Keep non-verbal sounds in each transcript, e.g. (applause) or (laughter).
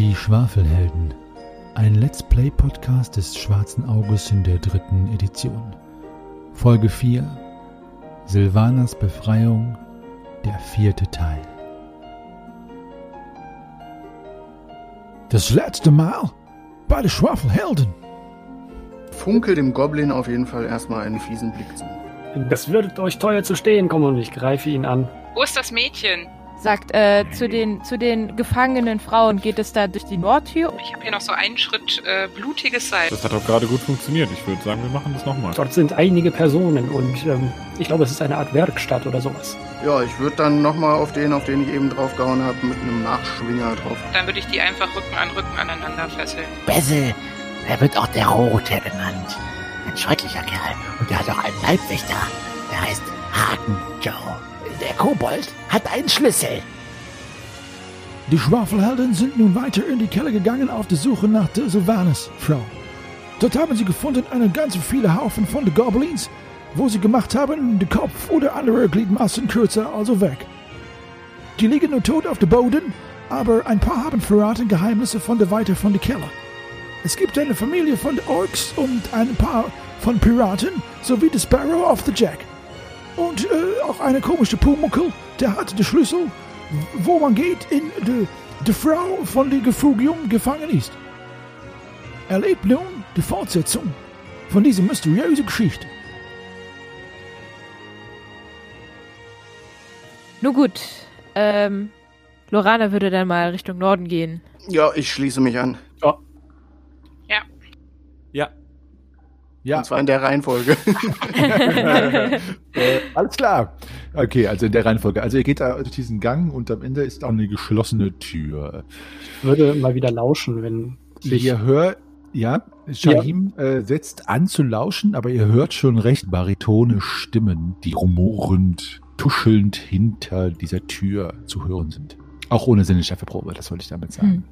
Die Schwafelhelden. Ein Let's Play Podcast des Schwarzen Auges in der dritten Edition. Folge 4. Silvanas Befreiung. Der vierte Teil. Das letzte Mal bei den Schwafelhelden. Funkel dem Goblin auf jeden Fall erstmal einen fiesen Blick zu. Das wird euch teuer zu stehen kommen und ich greife ihn an. Wo ist das Mädchen? Sagt, äh, zu den, zu den gefangenen Frauen geht es da durch die Nordtür. Ich habe hier noch so einen Schritt äh, blutiges Salz. Das hat doch gerade gut funktioniert. Ich würde sagen, wir machen das nochmal. Dort sind einige Personen und ähm, ich glaube, es ist eine Art Werkstatt oder sowas. Ja, ich würde dann nochmal auf den, auf den ich eben draufgehauen habe, mit einem Nachschwinger drauf. Dann würde ich die einfach Rücken an Rücken aneinander fesseln. Bessel, er wird auch der Rote genannt. Ein schrecklicher Kerl. Und der hat auch einen Leibwächter. Der heißt Haken Joe. Der Kobold hat einen Schlüssel. Die Schwafelhelden sind nun weiter in die Keller gegangen auf der Suche nach der Sylvanas Frau. Dort haben sie gefunden einen ganzen viele Haufen von den Goblins, wo sie gemacht haben, den Kopf oder andere Gliedmaßen kürzer also weg. Die liegen nur tot auf dem Boden, aber ein paar haben verraten Geheimnisse von der Weite von der Keller. Es gibt eine Familie von Orks und ein paar von Piraten sowie der Sparrow of the Jack. Und äh, auch eine komische Pumuckel, der hat den Schlüssel, wo man geht in die, die Frau von dem Gefugium gefangen ist. Erlebt nun die Fortsetzung von dieser mysteriösen Geschichte. Nun gut, ähm, Lorana würde dann mal Richtung Norden gehen. Ja, ich schließe mich an. Ja. Ja, Und zwar in der Reihenfolge. (laughs) äh, alles klar. Okay, also in der Reihenfolge. Also ihr geht da durch diesen Gang und am Ende ist auch eine geschlossene Tür. Ich würde mal wieder lauschen, wenn sich Ihr hört, ja, Shahim äh, setzt an zu lauschen, aber ihr hört schon recht baritone Stimmen, die rumorend, tuschelnd hinter dieser Tür zu hören sind. Auch ohne Sinneschärfeprobe, das wollte ich damit sagen.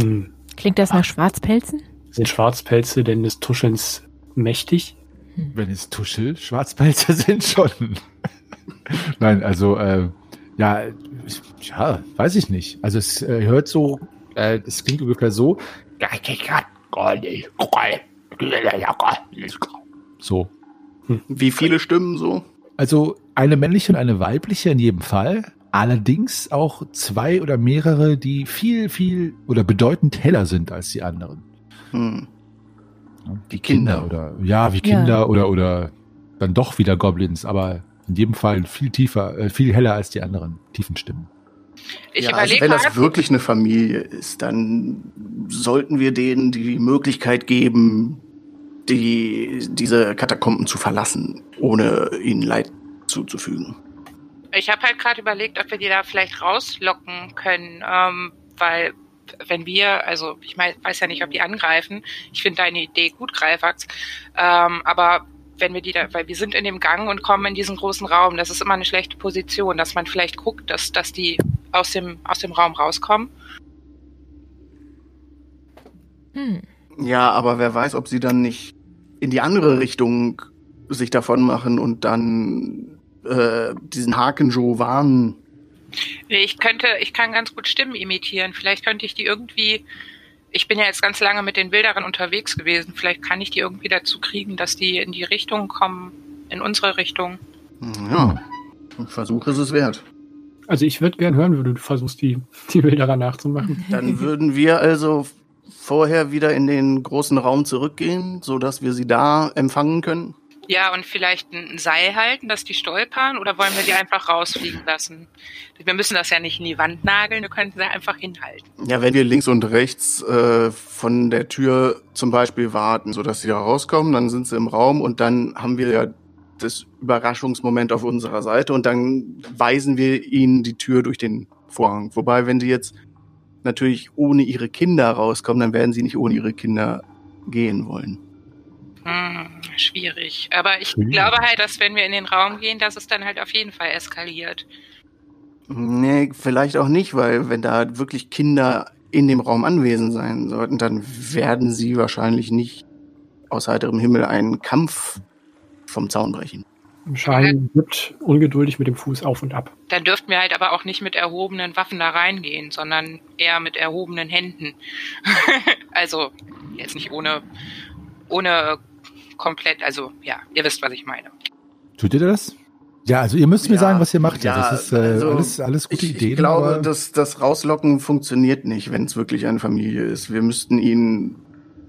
hm, Klingt das nach Schwarzpelzen? sind Schwarzpelze denn des Tuschelns mächtig? Wenn es Tuschel, Schwarzpelze (laughs) sind schon. Nein, also, äh, ja, ja, weiß ich nicht. Also es äh, hört so, äh, es klingt ungefähr so. So. Wie viele Stimmen so? Also eine männliche und eine weibliche in jedem Fall. Allerdings auch zwei oder mehrere, die viel, viel oder bedeutend heller sind als die anderen. Hm. Die Kinder. oder ja, wie Ja. Kinder oder oder dann doch wieder Goblins, aber in jedem Fall viel tiefer, äh, viel heller als die anderen tiefen Stimmen. Ich ja, also wenn das wirklich eine Familie ist, dann sollten wir denen die Möglichkeit geben, die, diese Katakomben zu verlassen, ohne ihnen Leid zuzufügen. Ich habe halt gerade überlegt, ob wir die da vielleicht rauslocken können, ähm, weil wenn wir, also ich mein, weiß ja nicht, ob die angreifen. Ich finde deine Idee gut, Greifax. Ähm, aber wenn wir die da, weil wir sind in dem Gang und kommen in diesen großen Raum, das ist immer eine schlechte Position, dass man vielleicht guckt, dass, dass die aus dem, aus dem Raum rauskommen. Hm. Ja, aber wer weiß, ob sie dann nicht in die andere Richtung sich davon machen und dann äh, diesen Hakenjo warnen. Ich könnte, ich kann ganz gut Stimmen imitieren. Vielleicht könnte ich die irgendwie. Ich bin ja jetzt ganz lange mit den Wilderern unterwegs gewesen. Vielleicht kann ich die irgendwie dazu kriegen, dass die in die Richtung kommen, in unsere Richtung. Ja, ein Versuch ist es wert. Also ich würde gern hören, wie du versuchst, die, die Bilder nachzumachen. (laughs) Dann würden wir also vorher wieder in den großen Raum zurückgehen, so dass wir sie da empfangen können. Ja, und vielleicht ein Seil halten, dass die stolpern, oder wollen wir die einfach rausfliegen lassen? Wir müssen das ja nicht in die Wand nageln, wir könnten sie einfach hinhalten. Ja, wenn wir links und rechts äh, von der Tür zum Beispiel warten, so dass sie da rauskommen, dann sind sie im Raum und dann haben wir ja das Überraschungsmoment auf unserer Seite und dann weisen wir ihnen die Tür durch den Vorhang. Wobei, wenn die jetzt natürlich ohne ihre Kinder rauskommen, dann werden sie nicht ohne ihre Kinder gehen wollen. Hm, schwierig. Aber ich Schwierig. glaube halt, dass wenn wir in den Raum gehen, dass es dann halt auf jeden Fall eskaliert. Nee, vielleicht auch nicht, weil wenn da wirklich Kinder in dem Raum anwesend sein sollten, dann werden sie wahrscheinlich nicht aus heiterem Himmel einen Kampf vom Zaun brechen. Schein wippt ungeduldig mit dem Fuß auf und ab. Dann dürften wir halt aber auch nicht mit erhobenen Waffen da reingehen, sondern eher mit erhobenen Händen. (laughs) also jetzt nicht ohne, ohne komplett, also ja, ihr wisst, was ich meine. Tut ihr das? Ja, also ihr müsst mir Ja, sagen, was ihr macht. Ja, das ist äh, also alles, alles gute ich, Ideen. Ich glaube, aber- dass das Rauslocken funktioniert nicht, wenn es wirklich eine Familie ist. Wir müssten ihnen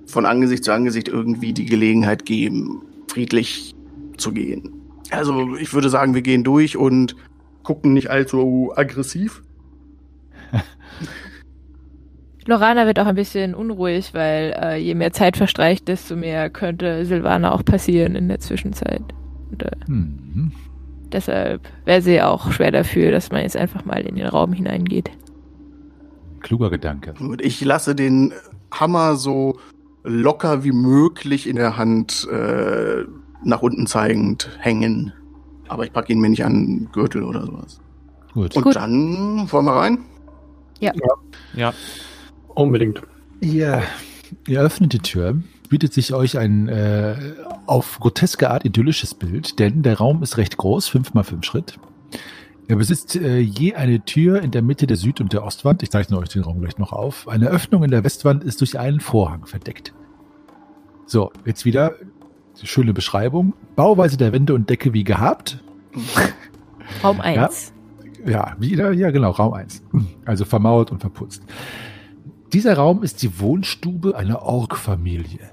von Angesicht zu Angesicht irgendwie die Gelegenheit geben, friedlich zu gehen. Also ich würde sagen, wir gehen durch und gucken nicht allzu aggressiv. (laughs) Lorana wird auch ein bisschen unruhig, weil äh, je mehr Zeit verstreicht, desto mehr könnte Silvana auch passieren in der Zwischenzeit. Und, äh, Hm. deshalb wäre sie auch schwer dafür, dass man jetzt einfach mal in den Raum hineingeht. Kluger Gedanke. Und ich lasse den Hammer so locker wie möglich in der Hand äh, nach unten zeigend hängen. Aber ich packe ihn mir nicht an den Gürtel oder sowas. Gut. Und Gut. dann wollen wir rein? Ja, Unbedingt. Ihr, ihr öffnet die Tür, bietet sich euch ein äh, auf groteske Art idyllisches Bild, denn der Raum ist recht groß, fünf mal fünf Schritt. Er besitzt äh, je eine Tür in der Mitte der Süd- und der Ostwand. Ich zeichne euch den Raum gleich noch auf. Eine Öffnung in der Westwand ist durch einen Vorhang verdeckt. So, jetzt wieder die schöne Beschreibung. Bauweise der Wände und Decke wie gehabt. Raum 1. Ja, wieder, ja genau, Raum 1. Also vermauert und verputzt. Dieser Raum ist die Wohnstube einer Ork-Familie.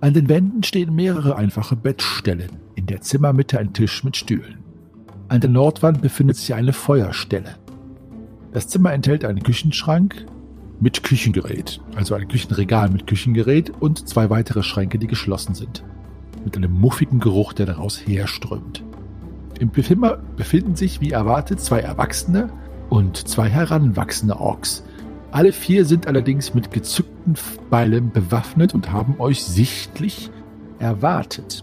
An den Wänden stehen mehrere einfache Bettstellen, in der Zimmermitte ein Tisch mit Stühlen. An der Nordwand befindet sich eine Feuerstelle. Das Zimmer enthält einen Küchenschrank mit Küchengerät, also ein Küchenregal mit Küchengerät und zwei weitere Schränke, die geschlossen sind. Mit einem muffigen Geruch, der daraus herströmt. Im Zimmer befinden sich, wie erwartet, zwei Erwachsene und zwei heranwachsende Orks. Alle vier sind allerdings mit gezückten Beilen bewaffnet und haben euch sichtlich erwartet.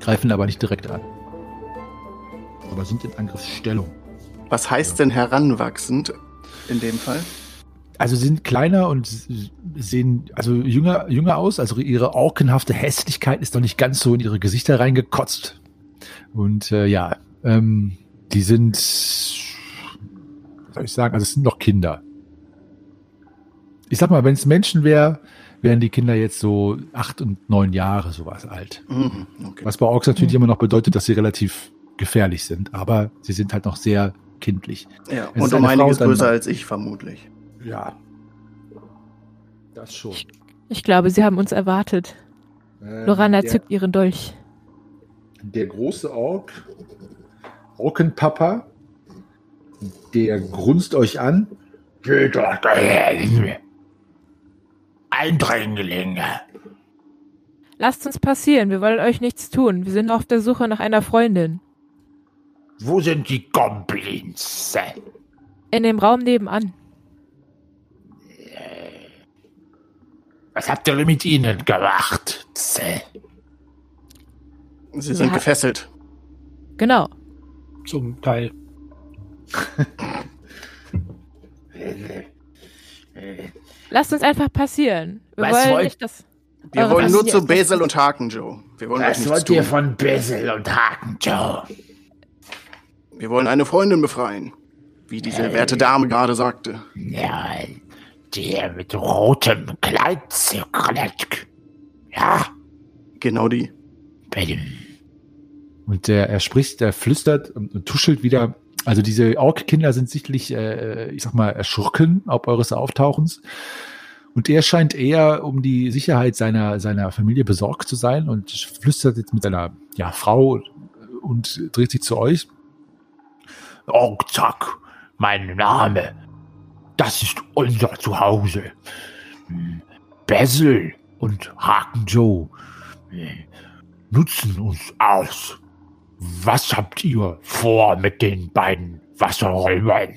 Greifen aber nicht direkt an. Aber sind in Angriffsstellung. Was heißt denn heranwachsend in dem Fall? Also sie sind kleiner und sehen also jünger, jünger aus. Also ihre orkenhafte Hässlichkeit ist noch nicht ganz so in ihre Gesichter reingekotzt. Und äh, ja, ähm, die sind, was soll ich sagen, also es sind noch Kinder. Ich sag mal, wenn es Menschen wäre, wären die Kinder jetzt so acht und neun Jahre sowas alt. Mhm, okay. Was bei Orks natürlich immer noch bedeutet, dass sie relativ gefährlich sind, aber sie sind halt noch sehr kindlich. Ja, Es und ist um Frau, einiges dann- größer als ich vermutlich. Ja. Das schon. Ich glaube, sie haben uns erwartet. Ähm, Lorana der, zückt ihren Dolch. der große Ork, Orkenpapa, der grunzt euch an. Geht doch dahin. Eindringlinge. Lasst uns passieren, wir wollen euch nichts tun. Wir sind auf der Suche nach einer Freundin. Wo sind die Goblins? In dem Raum nebenan. Was habt ihr mit ihnen gemacht? Sie sind Ja. gefesselt. Genau. Zum Teil. (laughs) Lasst uns einfach passieren. Wir Was wollen nicht, dass. Wir wollen nur zu Basil und Haken, Joe. Wir wollen Was nichts wollt tun. ihr von Basil und Haken, Joe? Wir wollen eine Freundin befreien. Wie diese werte Dame gerade sagte. Ja, der mit rotem Kleid. Ja, Genau die. Und der, er spricht, er flüstert und tuschelt wieder. Also diese Ork-Kinder sind sichtlich, äh, ich sag mal, erschrocken ob eures Auftauchens. Und er scheint eher um die Sicherheit seiner, seiner Familie besorgt zu sein und flüstert jetzt mit seiner ja, Frau und dreht sich zu euch. Orkzack, mein Name. Das ist unser Zuhause. Basil und Haken Joe hm, nutzen uns aus. Was habt ihr vor mit den beiden Wasserräumern?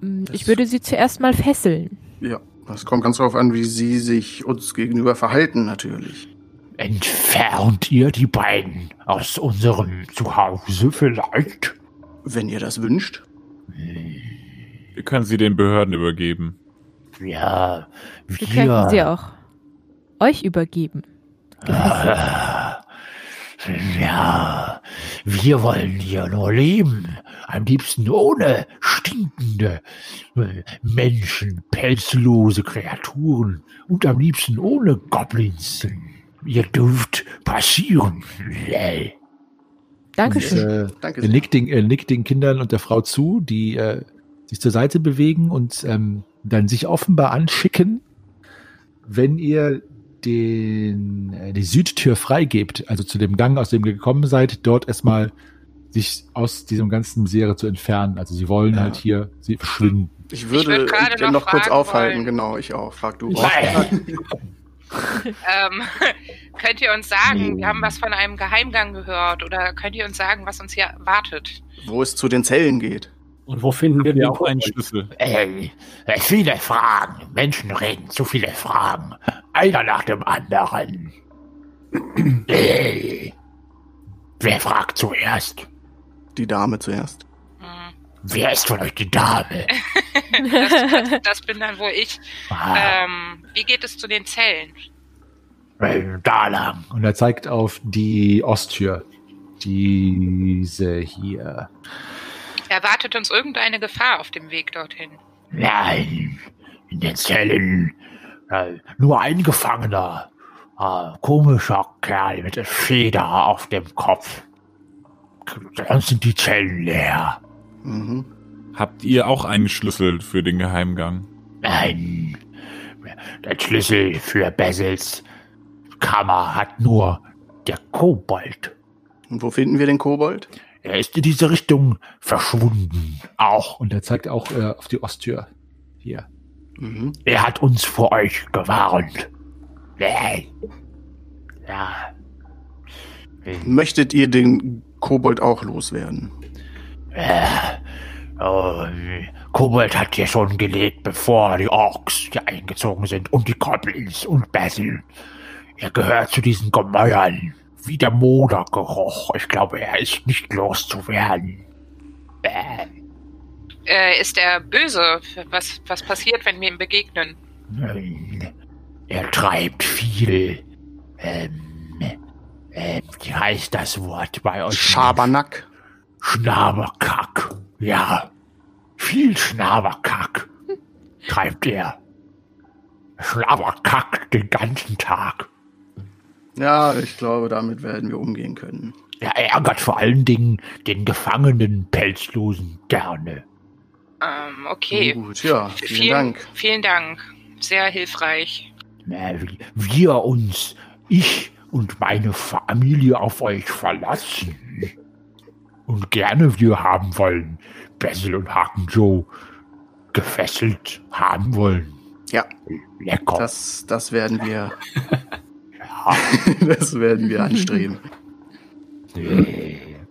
Mm, Ich würde sie zuerst mal fesseln. Ja, das kommt ganz darauf an, wie sie sich uns gegenüber verhalten, natürlich. Entfernt ihr die beiden aus unserem Zuhause vielleicht? Wenn ihr das wünscht. wir können sie den Behörden übergeben. Ja, Wir könnten sie auch euch übergeben. Gefesselt. (laughs) (laughs) Ja, wir wollen hier nur leben. Am liebsten ohne stinkende äh, Menschen, pelzlose Kreaturen und am liebsten ohne Goblins. Ihr dürft passieren. Dankeschön. Äh, Danke er, nickt den, er nickt den Kindern und der Frau zu, die äh, sich zur Seite bewegen und ähm, dann sich offenbar anschicken, wenn ihr den, äh, die Südtür freigebt, also zu dem Gang, aus dem ihr gekommen seid, dort erstmal sich aus diesem ganzen Misere zu entfernen. Also sie wollen Ja. halt hier sie verschwinden. Ich würde gerne noch noch kurz aufhalten, wollen. genau, ich auch. Frag du. (laughs) Ähm, (laughs) könnt ihr uns sagen, wir haben was von einem Geheimgang gehört oder könnt ihr uns sagen, was uns hier erwartet? Wo es zu den Zellen geht. Und wo finden wir Wir den auch einen? Schlüssel. Ey, viele Fragen. Menschen reden zu viele Fragen. Einer nach dem anderen. Ey. Wer fragt zuerst? Die Dame zuerst. Hm, Wer ist von euch die Dame? (laughs) Das, das, das bin dann wohl ich. Ah, Ähm, wie geht es zu den Zellen? äh, da lang. Und er zeigt auf die Osttür. Diese hier. Erwartet uns irgendeine Gefahr auf dem Weg dorthin? Nein, in den Zellen äh, nur ein Gefangener. Äh, komischer Kerl mit der Feder auf dem Kopf. Sonst sind die Zellen leer. Mhm. Habt ihr auch einen Schlüssel für den Geheimgang? Nein, der Schlüssel für Basils Kammer hat nur der Kobold. Und wo finden wir den Kobold? Er ist in diese Richtung verschwunden. Auch. Und er zeigt auch äh, auf die Osttür. Hier. Mhm. Er hat uns vor euch gewarnt. Nee. Ja. Möchtet ihr den Kobold auch loswerden? Äh, oh, Kobold hat hier schon gelebt, bevor die Orks hier eingezogen sind und die Goblins und Basil. Er gehört zu diesen Gemäuern, wie der Modergeruch. Ich glaube, er ist nicht loszuwerden. Äh, Äh, ist er böse? Was, was passiert, wenn wir ihm begegnen? nein. er treibt viel. Ähm, äh, wie heißt das Wort bei euch? Schabernack. Schnaberkack. Ja. Viel Schnaberkack treibt er. Schnaberkack den ganzen Tag. Ja, ich glaube, damit werden wir umgehen können. Er ärgert vor allen Dingen den gefangenen Pelzlosen gerne. Ähm, okay. Gut, ja, vielen, Dank. Vielen Dank. Sehr hilfreich. Wir uns, ich und meine Familie auf euch verlassen. Und gerne wir haben wollen, Basil und Haken Joe gefesselt haben wollen. Ja, Lecker. das, das werden wir, (laughs) ja. (laughs) das werden wir anstreben.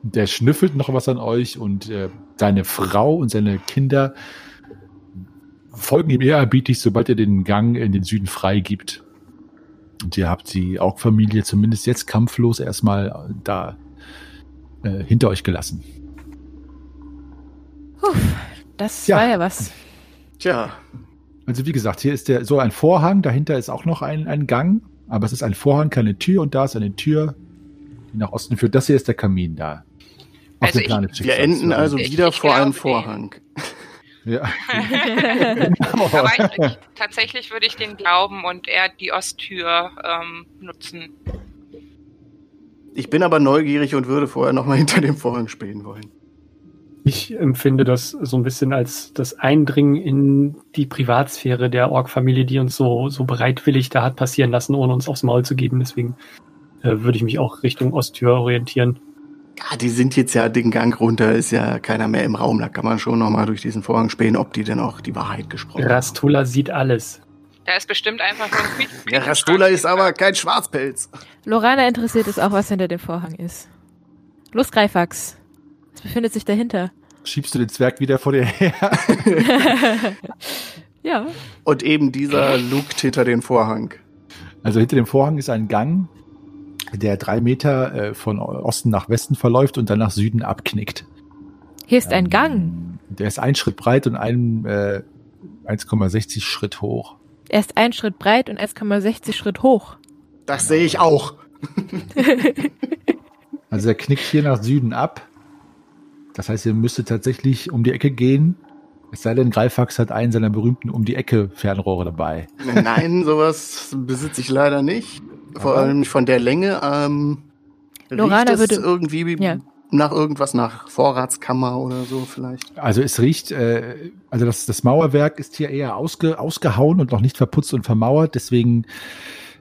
Der schnüffelt noch was an euch und äh, seine Frau und seine Kinder folgen ihm ehrerbietig, sobald er den Gang in den Süden freigibt. Und ihr habt die Augfamilie zumindest jetzt kampflos erstmal da äh, hinter euch gelassen. Das Ja. war ja was. Tja, Also wie gesagt, hier ist der so ein Vorhang, dahinter ist auch noch ein, ein Gang, aber es ist ein Vorhang, keine Tür und da ist eine Tür, die nach Osten führt. Das hier ist der Kamin da. Auf Also dem ich- wir enden also Ich- wieder ich vor einem glaube, Vorhang. (laughs) Ja. Aber ich, ich, tatsächlich würde ich den glauben und eher die Osttür ähm, nutzen. Ich bin aber neugierig und würde vorher noch mal (laughs) hinter dem Vorhang spähen wollen. Ich empfinde das so ein bisschen als das Eindringen in die Privatsphäre der Ork-Familie, die uns so, so bereitwillig da hat passieren lassen, ohne uns aufs Maul zu geben. Deswegen äh, würde ich mich auch Richtung Osttür orientieren. Ja, die sind jetzt ja den Gang runter, ist ja keiner mehr im Raum. Da kann man schon noch mal durch diesen Vorhang spähen, ob die denn auch die Wahrheit gesprochen haben. Rastula sieht alles. Da ist bestimmt einfach nur ein Ja, Rastula ist aber kein Schwarzpelz. Lorana interessiert es auch, was hinter dem Vorhang ist. Los, Greifax. Was befindet sich dahinter? Schiebst du den Zwerg wieder vor dir her? (laughs) Ja. Und eben dieser lugt hinter den Vorhang. Also hinter dem Vorhang ist ein Gang, der drei Meter äh, von Osten nach Westen verläuft und dann nach Süden abknickt. Hier ist ein Ähm, Gang. Der ist ein Schritt breit und ein äh, 1,60 Schritt hoch. Er ist ein Schritt breit und 1,60 Schritt hoch. Das sehe ich auch. Also der knickt hier nach Süden ab. Das heißt, ihr müsstet tatsächlich um die Ecke gehen. Es sei denn, Greifax hat einen seiner berühmten um die Ecke Fernrohre dabei. Nein, (laughs) sowas besitze ich leider nicht. Vor Aber- allem nicht von der Länge. Ähm, Lorana riecht es würde- irgendwie Ja. nach irgendwas, nach Vorratskammer oder so vielleicht. Also es riecht, äh, also das, das Mauerwerk ist hier eher ausge, ausgehauen und noch nicht verputzt und vermauert. Deswegen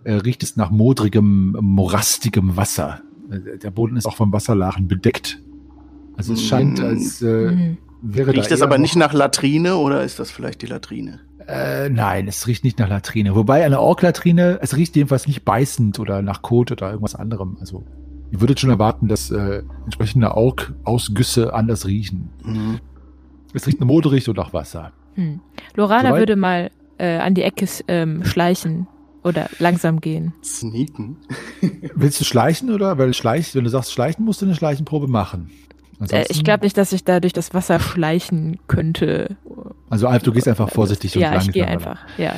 äh, riecht es nach modrigem, morastigem Wasser. Äh, Der Boden ist auch vom Wasserlachen bedeckt. Also es scheint, Mm. als äh, Mhm. Wäre Riecht da es eher aber noch- nicht nach Latrine oder ist das vielleicht die Latrine? Äh, nein, es riecht nicht nach Latrine. Wobei eine Orklatrine, es riecht jedenfalls nicht beißend oder nach Kot oder irgendwas anderem. Also ihr würdet schon erwarten, dass äh, entsprechende Ork-Ausgüsse anders riechen. Mhm. Es riecht moderig und nach Wasser. Hm. Lorana Soweit? würde mal äh, an die Ecke ähm, schleichen oder langsam gehen. Sneaken. Willst du schleichen oder? Weil schleich, wenn du sagst schleichen, musst du eine Schleichenprobe machen. Äh, Ansonsten- ich glaube nicht, dass ich da durch das Wasser schleichen könnte. Also Alf, du gehst einfach vorsichtig und ja, langsam. ich gehe einfach. Ja.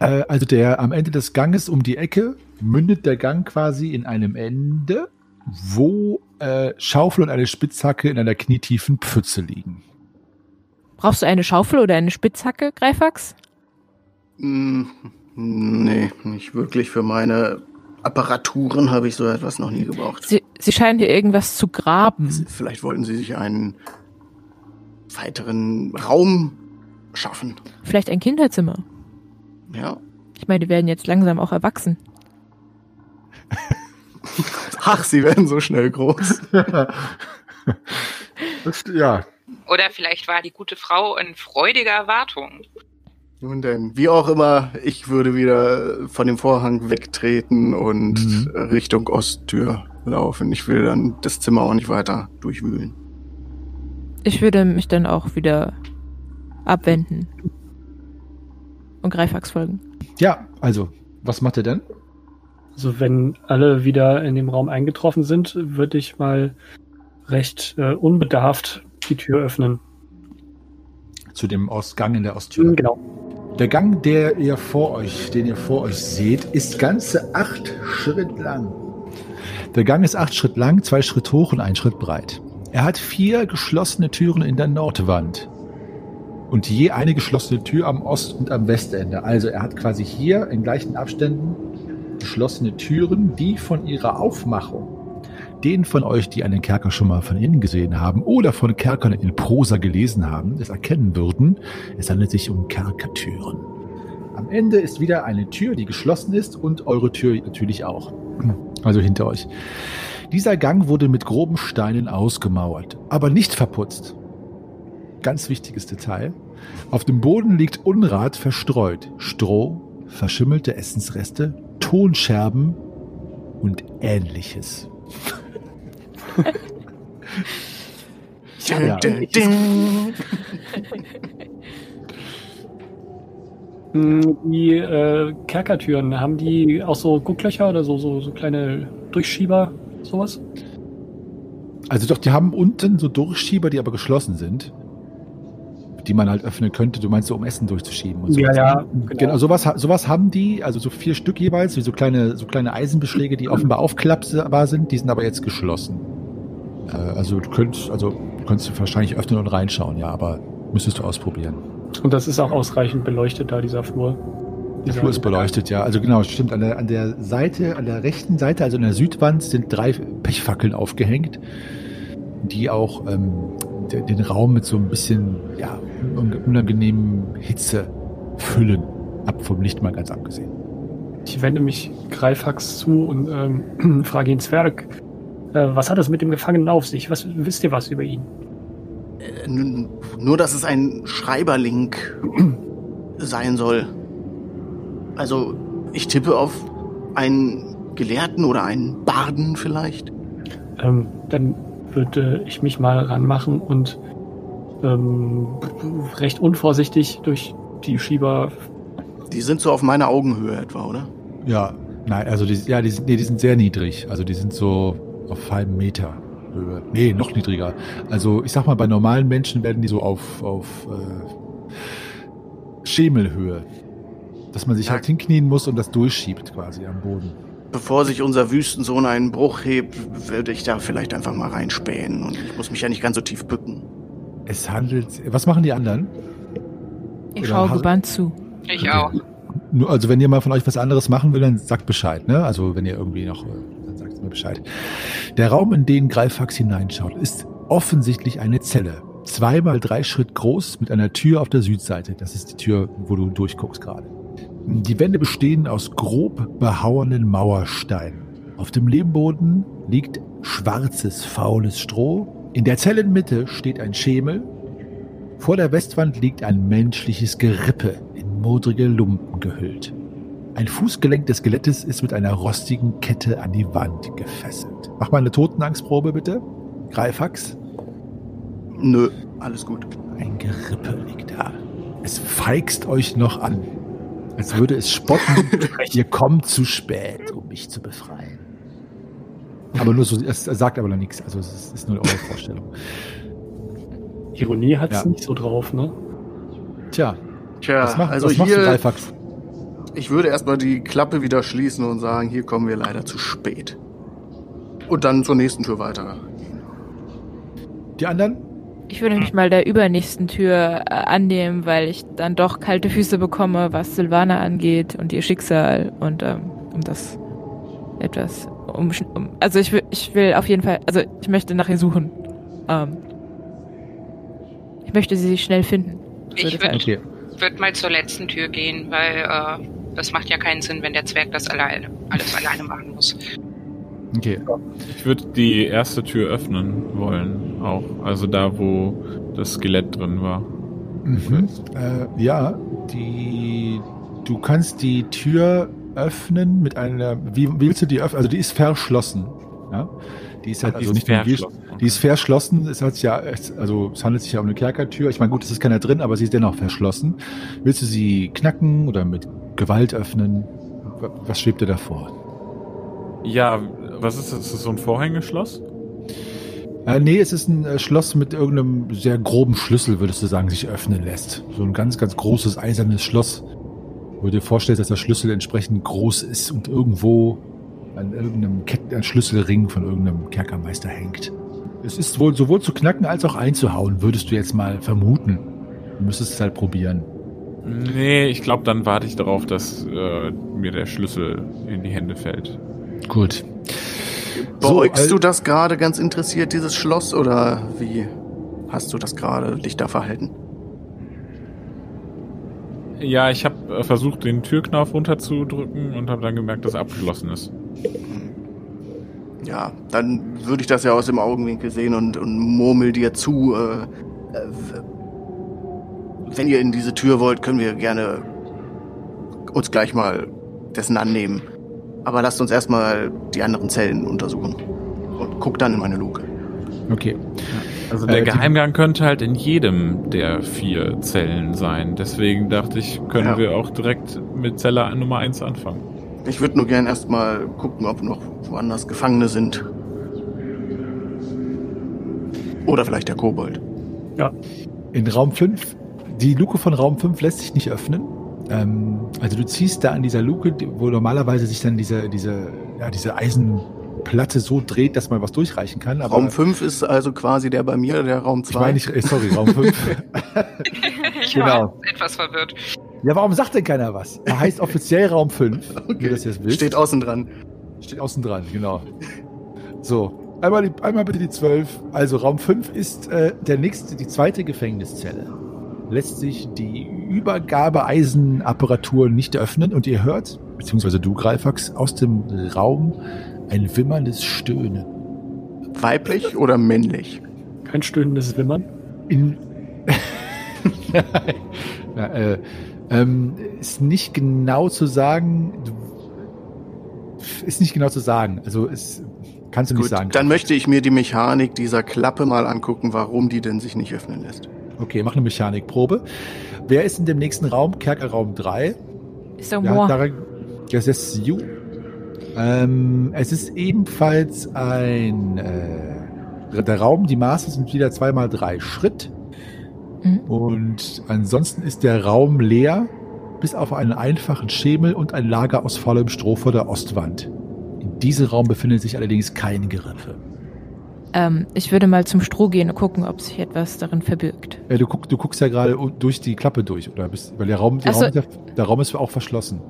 Äh, also der am Ende des Ganges um die Ecke mündet der Gang quasi in einem Ende, wo äh, Schaufel und eine Spitzhacke in einer knietiefen Pfütze liegen. Brauchst du eine Schaufel oder eine Spitzhacke, Greifax? Mm, Nee, nicht wirklich. Für meine Apparaturen habe ich so etwas noch nie gebraucht. Sie, sie scheinen hier irgendwas zu graben. Vielleicht wollten sie sich einen weiteren Raum schaffen. Vielleicht ein Kinderzimmer. Ja. Ich meine, die werden jetzt langsam auch erwachsen. (laughs) Ach, sie werden so schnell groß. (laughs) ja. Oder vielleicht war die gute Frau in freudiger Erwartung. Nun denn, wie auch immer, ich würde wieder von dem Vorhang wegtreten und Mhm. Richtung Osttür laufen. Ich will dann das Zimmer auch nicht weiter durchwühlen. Ich würde mich dann auch wieder abwenden. Und Greifax folgen. Ja, also, was macht er denn? Also wenn alle wieder in dem Raum eingetroffen sind, würde ich mal recht äh, unbedarft die Tür öffnen. Zu dem Ostgang in der Osttür. Genau. Der Gang, der ihr vor euch, den ihr vor euch seht, ist ganze acht Schritt lang. Der Gang ist acht Schritt lang, zwei Schritt hoch und ein Schritt breit. Er hat vier geschlossene Türen in der Nordwand. Und je eine geschlossene Tür am Ost- und am Westende. Also er hat quasi hier in gleichen Abständen geschlossene Türen, die von ihrer Aufmachung den von euch, die einen Kerker schon mal von innen gesehen haben oder von Kerkern in Prosa gelesen haben, es erkennen würden, es handelt sich um Kerkertüren. Am Ende ist wieder eine Tür, die geschlossen ist und eure Tür natürlich auch. Also hinter euch. Dieser Gang wurde mit groben Steinen ausgemauert, aber nicht verputzt. Ganz wichtiges Detail. Auf dem Boden liegt Unrat verstreut. Stroh, verschimmelte Essensreste, Tonscherben und ähnliches. (laughs) Ja. Dun, dun. Mm, (laughs) Die äh, Kerkertüren, haben die auch so Gucklöcher oder so, so, so kleine Durchschieber, sowas? Also doch, die haben unten so Durchschieber, die aber geschlossen sind. Die man halt öffnen könnte, du meinst so, um Essen durchzuschieben und so. Ja, ja, Genau, genau. sowas, sowas haben die, also so vier Stück jeweils, wie so kleine, so kleine Eisenbeschläge, die offenbar aufklappbar sind, die sind aber jetzt geschlossen. Äh, also du könntest, also du könntest wahrscheinlich öffnen und reinschauen, ja, aber müsstest du ausprobieren. Und das ist auch ausreichend beleuchtet da, dieser Flur. Der Flur ist beleuchtet, ja. Also genau, stimmt. An der, an der Seite, an der rechten Seite, also in der Südwand, sind drei Pechfackeln aufgehängt, die auch ähm, de- den Raum mit so ein bisschen ja, un- unangenehmen Hitze füllen. Ab vom Licht mal ganz abgesehen. Ich wende mich Greifax zu und ähm, (clears throat) frage ihn Zwerg, was hat es mit dem Gefangenen auf sich? Was wisst ihr was über ihn? Äh, nun- Nur, dass es ein Schreiberling (clears throat) sein soll. Also, ich tippe auf einen Gelehrten oder einen Barden vielleicht. Ähm, dann würde ich mich mal ranmachen und ähm, recht unvorsichtig durch die Schieber. Die sind so auf meiner Augenhöhe etwa, oder? Ja, nein, also die, ja, die, nee, die sind sehr niedrig. Also die sind so auf halben Meter Höhe. Nee, noch niedriger. Also ich sag mal, bei normalen Menschen werden die so auf, auf äh, Schemelhöhe. Dass man sich Ja. halt hinknien muss und das durchschiebt quasi am Boden. bevor sich unser Wüstensohn einen Bruch hebt, würde ich da vielleicht einfach mal reinspähen. Und ich muss mich ja nicht ganz so tief bücken. Es handelt. Was machen die anderen? Ich schaue gebannt zu. Ich auch. Nur, also wenn ihr mal von euch was anderes machen will, dann sagt Bescheid, ne? Also wenn ihr irgendwie noch, äh, dann sagt mir Bescheid. Der Raum, in den Greifax hineinschaut, ist offensichtlich eine Zelle. Zweimal drei Schritt groß mit einer Tür auf der Südseite. Das ist die Tür, wo du durchguckst gerade. Die Wände bestehen aus grob behauenen Mauersteinen. Auf dem Lehmboden liegt schwarzes, faules Stroh. In der Zellenmitte steht ein Schemel. Vor der Westwand liegt ein menschliches Gerippe in modrige Lumpen gehüllt. Ein Fußgelenk des Skelettes ist mit einer rostigen Kette an die Wand gefesselt. Mach mal eine Totenangstprobe bitte. Greifax. Nö, alles gut. Ein Gerippe liegt da. Es feigst euch noch an. Als würde es spotten, (laughs) ihr kommt zu spät, um mich zu befreien. Aber nur so, es sagt aber noch nichts. Also es ist, nur eure Vorstellung. Ironie hat's Ja. nicht so drauf, ne? Tja, Tja, was, macht, also was machst du, hier, Greifax? Ich würde erstmal die Klappe wieder schließen und sagen, hier kommen wir leider zu spät. Und dann zur nächsten Tür weiter. Die anderen? Ich würde mich mal der übernächsten Tür äh, annehmen, weil ich dann doch kalte Füße bekomme, was Silvana angeht und ihr Schicksal und ähm, um das etwas um, um also ich will ich will auf jeden Fall also ich möchte nach ihr suchen. Ähm, ich möchte sie schnell finden. Ich Würde würde Okay. würd mal zur letzten Tür gehen, weil äh, das macht ja keinen Sinn, wenn der Zwerg das alleine, alles alleine machen muss. Okay. Ich würde die erste Tür öffnen wollen, auch. Also da, wo das Skelett drin war. Mhm. Äh, ja, die. Du kannst die Tür öffnen mit einer. Wie willst du die öffnen? Also die ist verschlossen. Ja? Die ist halt also die ist nicht verschlossen. Die ist verschlossen. Es hat ja, es- also es handelt sich ja um eine Kerkertür. Ich meine, gut, es ist keiner drin, aber sie ist dennoch verschlossen. Willst du sie knacken oder mit Gewalt öffnen? Was schwebt dir davor? Ja, was ist das? Ist das so ein Vorhängeschloss? Äh, nee, es ist ein äh, Schloss mit irgendeinem sehr groben Schlüssel, würdest du sagen, sich öffnen lässt. So ein ganz, ganz großes eisernes Schloss, wo du dir vorstellst, dass der Schlüssel entsprechend groß ist und irgendwo an irgendeinem Ketten, an Schlüsselring von irgendeinem Kerkermeister hängt. Es ist wohl sowohl zu knacken als auch einzuhauen, würdest du jetzt mal vermuten. Du müsstest es halt probieren. Nee, ich glaube, dann warte ich darauf, dass äh, mir der Schlüssel in die Hände fällt. Gut. Beäugst äh, du das gerade ganz interessiert, dieses Schloss, oder wie hast du das gerade dich da verhalten? Ja, ich habe äh, versucht, den Türknauf runterzudrücken und habe dann gemerkt, dass er abgeschlossen ist. Ja, dann würde ich das ja aus dem Augenwinkel sehen und, und murmel dir zu. Äh, äh, wenn ihr in diese Tür wollt, können wir gerne uns gleich mal dessen annehmen. Aber lasst uns erstmal die anderen Zellen untersuchen. Und guck dann in meine Luke. Okay. Also Äh, der die- Geheimgang könnte halt in jedem der vier Zellen sein. Deswegen dachte ich, können Ja. wir auch direkt mit Zelle Nummer 1 anfangen. Ich würde nur gern erstmal gucken, ob noch woanders Gefangene sind. Oder vielleicht der Kobold. In Raum 5, die Luke von Raum 5 lässt sich nicht öffnen. Ähm, also du ziehst da an dieser Luke, wo normalerweise sich dann diese, diese, ja, diese Eisenplatte so dreht, dass man was durchreichen kann. Aber Raum 5 ist also quasi der bei mir, der Raum ich 2. meine, ich, äh, sorry, Raum 5. (laughs) Ich Genau. war etwas verwirrt. ja, warum sagt denn keiner was? Er heißt offiziell Raum 5, wie du das jetzt willst. Steht außen dran. Steht außen dran, genau. So, einmal, die, einmal bitte die 12. Also Raum 5 ist äh, der nächste, die zweite Gefängniszelle. Lässt sich die Übergabeeisenapparatur nicht öffnen und ihr hört, beziehungsweise du, Greifax, aus dem Raum ein wimmerndes Stöhnen. Weiblich oder männlich? Kein stöhnendes Wimmern. In (laughs) ja, äh, ähm, ist nicht genau zu sagen. Ist nicht genau zu sagen. Also es kannst du nicht Gut, sagen. dann möchte ich mir die Mechanik dieser Klappe mal angucken, warum die denn sich nicht öffnen lässt. Okay, mach eine Mechanikprobe. Wer ist in dem nächsten Raum? Kerkerraum 3. Ist doch Ja, daran, das ist You. Ähm, es ist ebenfalls ein äh, der Raum, die Maße sind wieder zweimal drei Schritt. Mhm. Und ansonsten ist der Raum leer, bis auf einen einfachen Schemel und ein Lager aus vollem Stroh vor der Ostwand. diesem Raum befindet sich allerdings kein Geriffe. Ähm, ich würde mal zum Stroh gehen und gucken, ob sich etwas darin verbirgt. Äh, du, guck, du guckst ja gerade durch die Klappe durch, oder? Bist, weil der Raum, der, so. Raum ist ja, der Raum ist auch verschlossen.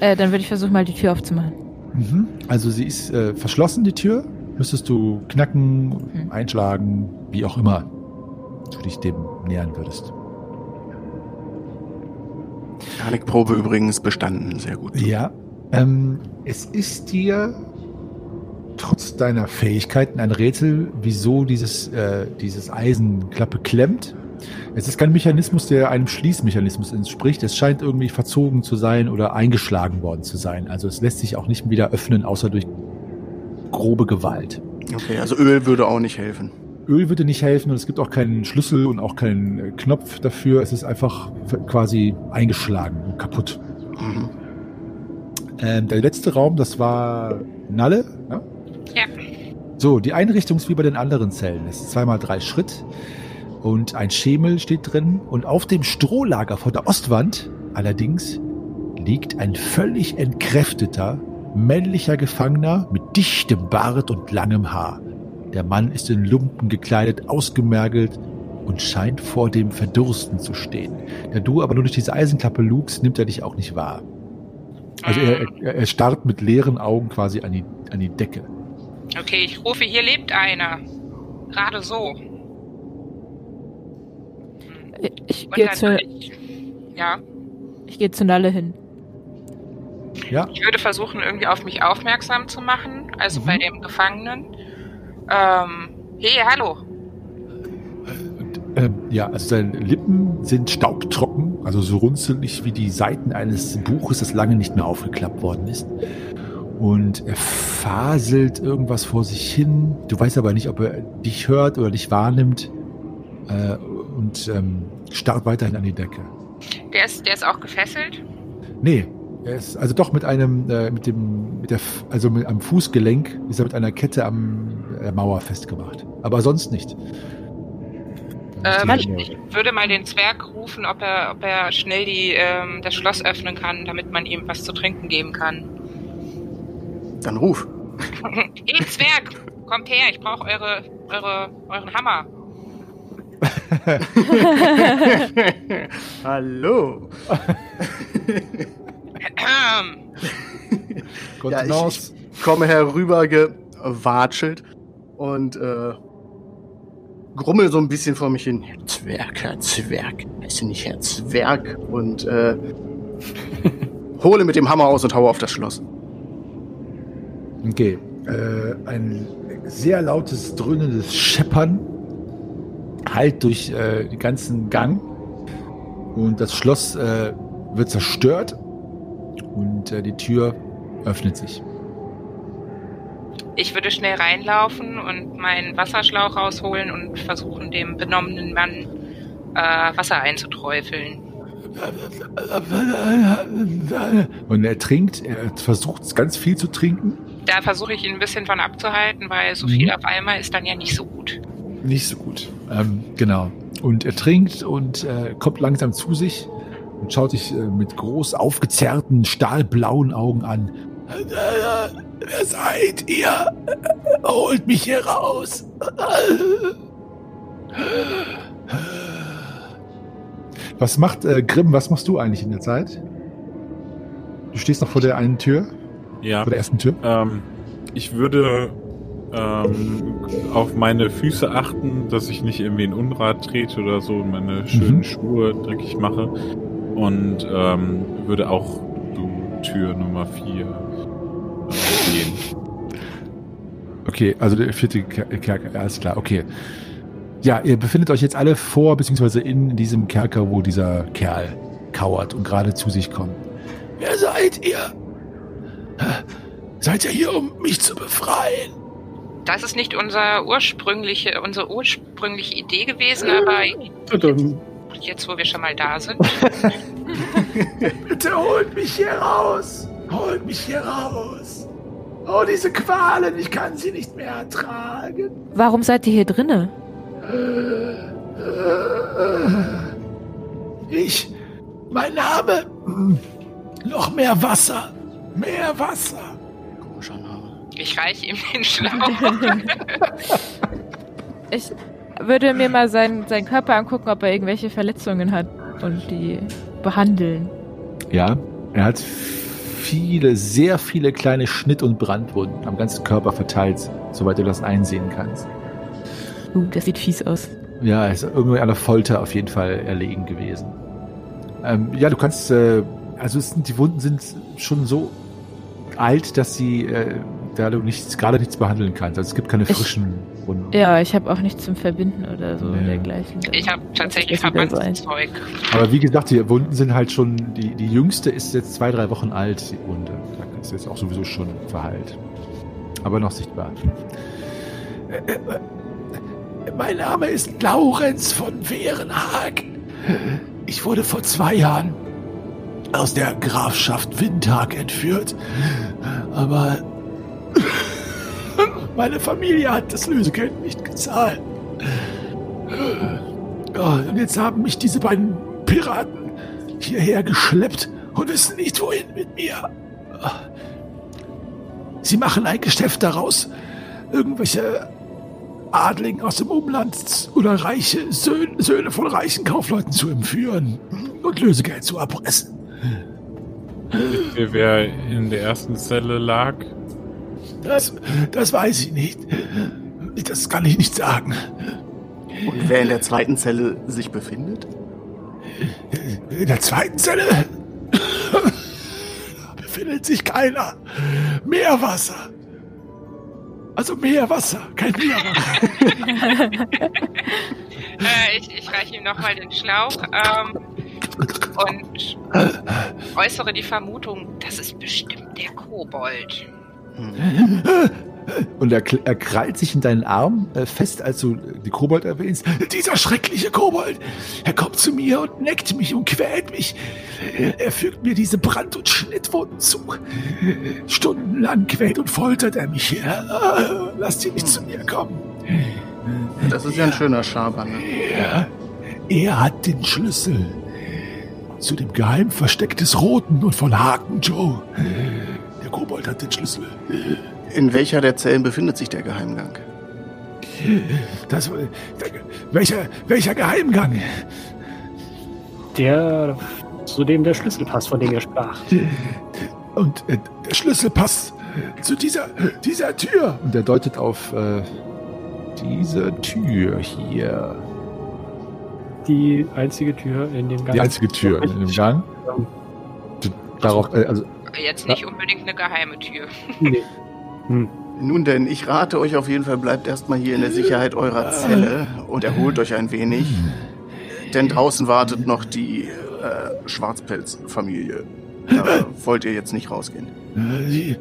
Äh, dann würde ich versuchen, mal die Tür aufzumachen. Mhm. Also sie ist äh, verschlossen, die Tür. Müsstest du knacken, Hm. einschlagen, wie auch immer du dich dem nähern würdest. Panikprobe übrigens bestanden, sehr gut. Ja. Ähm, es ist dir trotz deiner Fähigkeiten ein Rätsel, wieso dieses, äh, dieses Eisenklappe klemmt. Es ist kein Mechanismus, der einem Schließmechanismus entspricht. Es scheint irgendwie verzogen zu sein oder eingeschlagen worden zu sein. Also es lässt sich auch nicht wieder öffnen, außer durch grobe Gewalt. Okay, also Öl würde auch nicht helfen. Öl würde nicht helfen und es gibt auch keinen Schlüssel und auch keinen äh, Knopf dafür. Es ist einfach quasi eingeschlagen und kaputt. Mhm. Ähm, der letzte Raum, das war Nalle. Ja? Ja. So, die Einrichtung ist wie bei den anderen Zellen. Es ist zweimal drei Schritt und ein Schemel steht drin und auf dem Strohlager vor der Ostwand allerdings liegt ein völlig entkräfteter männlicher Gefangener mit dichtem Bart und langem Haar. Der Mann ist in Lumpen gekleidet, ausgemergelt und scheint vor dem Verdursten zu stehen. Da du aber nur durch diese Eisenklappe lugst, nimmt er dich auch nicht wahr. Also er, er, er starrt mit leeren Augen quasi an die, an die Decke. Okay, ich rufe, hier lebt einer. Gerade so. Ich gehe zu, ja, ich gehe zu Nalle hin. Ja, ich würde versuchen, irgendwie auf mich aufmerksam zu machen, also Mhm. bei dem Gefangenen. Ähm, hey, hallo. ähm, ja, also seine Lippen sind staubtrocken, also so runzelig wie die Seiten eines Buches, das lange nicht mehr aufgeklappt worden ist. Und er faselt irgendwas vor sich hin. Du weißt aber nicht, ob er dich hört oder dich wahrnimmt. Äh, und ähm, starrt weiterhin an die Decke. Der ist, der ist auch gefesselt. Nee, er ist also doch mit einem, äh, mit dem, mit der, also mit einem Fußgelenk ist er mit einer Kette am äh, Mauer festgemacht. Aber sonst nicht. Ähm, ich würde mal den Zwerg rufen, ob er, ob er schnell die, ähm, das Schloss öffnen kann, damit man ihm was zu trinken geben kann. Dann ruf. (laughs) hey, Zwerg, kommt her, ich brauche eure, eure, euren Hammer. (laughs) Hallo. Ähm, Kontenance. ich komme herüber gewatschelt und äh, grummel so ein bisschen vor mich hin. Herr Zwerg, Herr Zwerg, heißt du nicht Herr Zwerg? Und äh, (laughs) hole mit dem Hammer aus und haue auf das Schloss. Okay. Äh, ein sehr lautes, dröhnendes Scheppern halt durch äh, den ganzen Gang. Und das Schloss äh, wird zerstört. Und äh, die Tür öffnet sich. ich würde schnell reinlaufen und meinen Wasserschlauch rausholen und versuchen, dem benommenen Mann äh, Wasser einzuträufeln. Und er trinkt, er versucht ganz viel zu trinken. Da versuche ich ihn ein bisschen von abzuhalten, weil so Mhm. viel auf einmal ist dann ja nicht so gut. Nicht so gut. Ähm, genau. Und er trinkt und äh, kommt langsam zu sich und schaut sich äh, mit groß aufgezerrten, stahlblauen Augen an. Äh, wer seid ihr? Holt mich hier raus. Was macht äh, Grimm, was machst du eigentlich in der Zeit? Du stehst noch vor der einen Tür, Ja. vor der ersten Tür. Ähm, ich würde ähm, auf meine Füße achten, dass ich nicht irgendwie in Unrat trete oder so und meine schönen Mhm. Schuhe dreckig mache. Und ähm, würde auch zu Tür Nummer 4 gehen. Okay, also der vierte Ker- Kerker, alles klar, okay. Ja, ihr befindet euch jetzt alle vor, beziehungsweise in diesem Kerker, wo dieser Kerl kauert und gerade zu sich kommt. Wer seid ihr? Seid ihr hier, um mich zu befreien? Das ist nicht unser ursprüngliche, unsere ursprüngliche Idee gewesen, aber Tudum. jetzt, wo wir schon mal da sind, (laughs) Bitte holt mich hier raus! Holt mich hier raus! Oh, diese Qualen, ich kann sie nicht mehr ertragen. Warum seid ihr hier drinne? Ich, mein Name, noch mehr Wasser, mehr Wasser. Komischer Name. Ich reiche ihm den Schlauch. (laughs) Ich würde mir mal seinen, seinen Körper angucken, ob er irgendwelche Verletzungen hat und die behandeln. Ja, er hat viele, sehr viele kleine Schnitt- und Brandwunden am ganzen Körper verteilt, soweit du das einsehen kannst. Uh, das sieht fies aus. Ja, er ist irgendwie an der Folter auf jeden Fall erlegen gewesen. Ähm, ja, du kannst, äh, also es sind, die Wunden sind schon so alt, dass sie, äh, da du nichts, gerade nichts behandeln kannst. Also es gibt keine Ich- frischen Wunden. Ja, ich habe auch nichts zum Verbinden oder so Nee. dergleichen. Ich habe tatsächlich. Verbandszeug. Aber wie gesagt, die Wunden sind halt schon, die, die jüngste ist jetzt zwei, drei Wochen alt, die Wunde. Da ist jetzt auch sowieso schon verheilt. Aber noch sichtbar. Äh, äh, Mein Name ist Laurenz von Wehrenhag. Ich wurde vor zwei Jahren aus der Grafschaft Windhag entführt. Aber (laughs) meine Familie hat das Lösegeld nicht gezahlt. Und jetzt haben mich diese beiden Piraten hierher geschleppt und wissen nicht, wohin mit mir. Sie machen ein Geschäft daraus, irgendwelche Adligen aus dem Umland oder reiche Söhne, Söhne von reichen Kaufleuten zu entführen und Lösegeld zu erpressen. Wer in der ersten Zelle lag? Das, das weiß ich nicht. Das kann ich nicht sagen. Und wer in der zweiten Zelle sich befindet? In der zweiten Zelle da befindet sich keiner. Meerwasser. Also Meerwasser, kein Meerwasser. (laughs) Äh, ich ich reiche ihm nochmal den Schlauch ähm, und äußere die Vermutung, das ist bestimmt der Kobold. Und er, er krallt sich in deinen Arm äh, fest, als du die Kobold erwähnst. Dieser schreckliche Kobold, er kommt zu mir und neckt mich und quält mich. Er fügt mir diese Brand- und Schnittwunden zu. Stundenlang quält und foltert er mich. Lasst ihn nicht zu mir kommen. Das ist ja ein schöner Schaber. Ne? Er, er hat den Schlüssel zu dem Geheimversteck des Roten und von Haken Joe. Der Kobold hat den Schlüssel. In welcher der Zellen befindet sich der Geheimgang? Das, welcher, welcher Geheimgang? Der, zu dem der Schlüssel passt, von dem ihr sprach. Und äh, der Schlüssel passt zu dieser, dieser Tür. Und er deutet auf äh, diese Tür hier. Die einzige Tür in dem Gang. Die einzige Tür in dem Gang. Darauf, äh, also, Jetzt nicht unbedingt eine geheime Tür. Nee. (laughs) Hm. Nun denn, ich rate euch auf jeden Fall, bleibt erstmal hier in der Sicherheit eurer Zelle und erholt euch ein wenig. Denn draußen wartet noch die äh, Schwarzpelz-Familie. Da wollt ihr jetzt nicht rausgehen. Sie,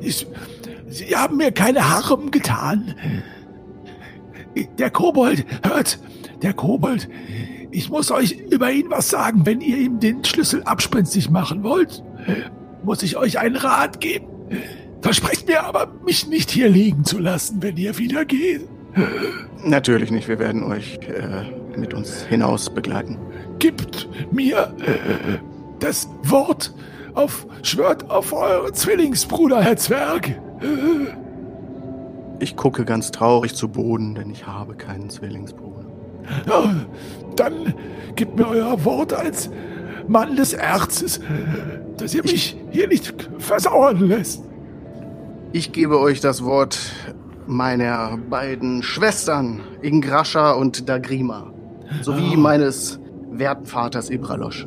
Sie, Sie haben mir keine Harm getan. Der Kobold, hört, der Kobold. Ich muss euch über ihn was sagen. Wenn ihr ihm den Schlüssel abspenstig machen wollt, muss ich euch einen Rat geben. Versprecht mir aber, mich nicht hier liegen zu lassen, wenn ihr wieder geht. Natürlich nicht, wir werden euch äh, mit uns hinaus begleiten. Gibt mir äh, das Wort auf, schwört auf euren Zwillingsbruder, Herr Zwerg. Ich gucke ganz traurig zu Boden, denn ich habe keinen Zwillingsbruder. Dann gebt mir euer Wort als Mann des Erzes, dass ihr mich hier nicht versauern lässt. Ich gebe euch das Wort meiner beiden Schwestern, Ingrascha und Dagrima, sowie meines werten Vaters Ibralosch.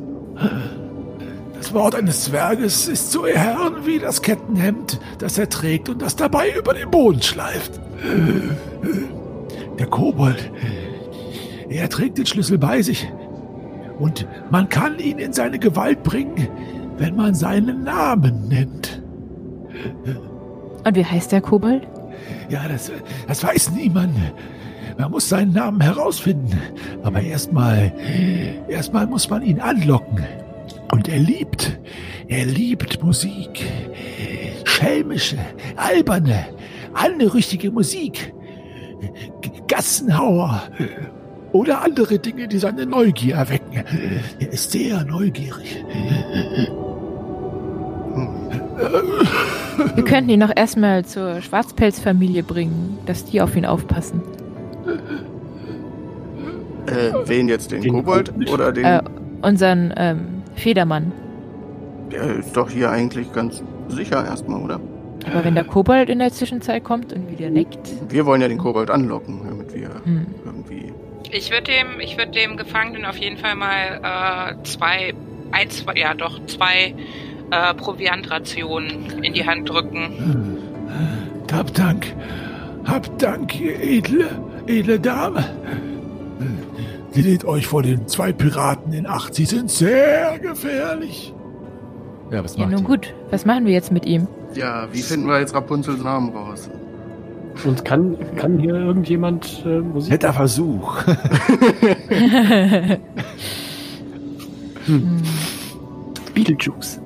Das Wort eines Zwerges ist so ehren wie das Kettenhemd, das er trägt und das dabei über den Boden schleift. Der Kobold, er trägt den Schlüssel bei sich und man kann ihn in seine Gewalt bringen, wenn man seinen Namen nennt. Und wie heißt der Kobold? Ja, das, das weiß niemand. Man muss seinen Namen herausfinden. Aber erstmal, erstmal muss man ihn anlocken. Und er liebt, er liebt Musik. Schelmische, alberne, anrüchige Musik. Gassenhauer. Oder andere Dinge, die seine Neugier erwecken. Er ist sehr neugierig. Wir könnten ihn noch erstmal zur Schwarzpelzfamilie bringen, dass die auf ihn aufpassen. Äh, wen jetzt, den, Den Kobold oder den? Äh, unseren ähm, Federmann. Der ist doch hier eigentlich ganz sicher erstmal, oder? Aber wenn der Kobold in der Zwischenzeit kommt und wieder neckt. Wir wollen ja den Kobold anlocken, damit wir Hm. irgendwie. Ich würde dem, ich würde dem Gefangenen auf jeden Fall mal äh, zwei, ein, zwei, ja doch, zwei äh, Proviantrationen in die Hand drücken. Hab Dank. Hab Dank, ihr edle, edle Dame. Lädt euch vor den zwei Piraten in Acht. Sie sind sehr gefährlich. Ja, was Ja, macht nun ihr? gut. Was machen wir jetzt mit ihm? Ja, wie finden wir jetzt Rapunzels Namen raus? Und kann, kann hier irgendjemand äh, Musik? Netter Versuch. (laughs) Hm. Beetlejuice.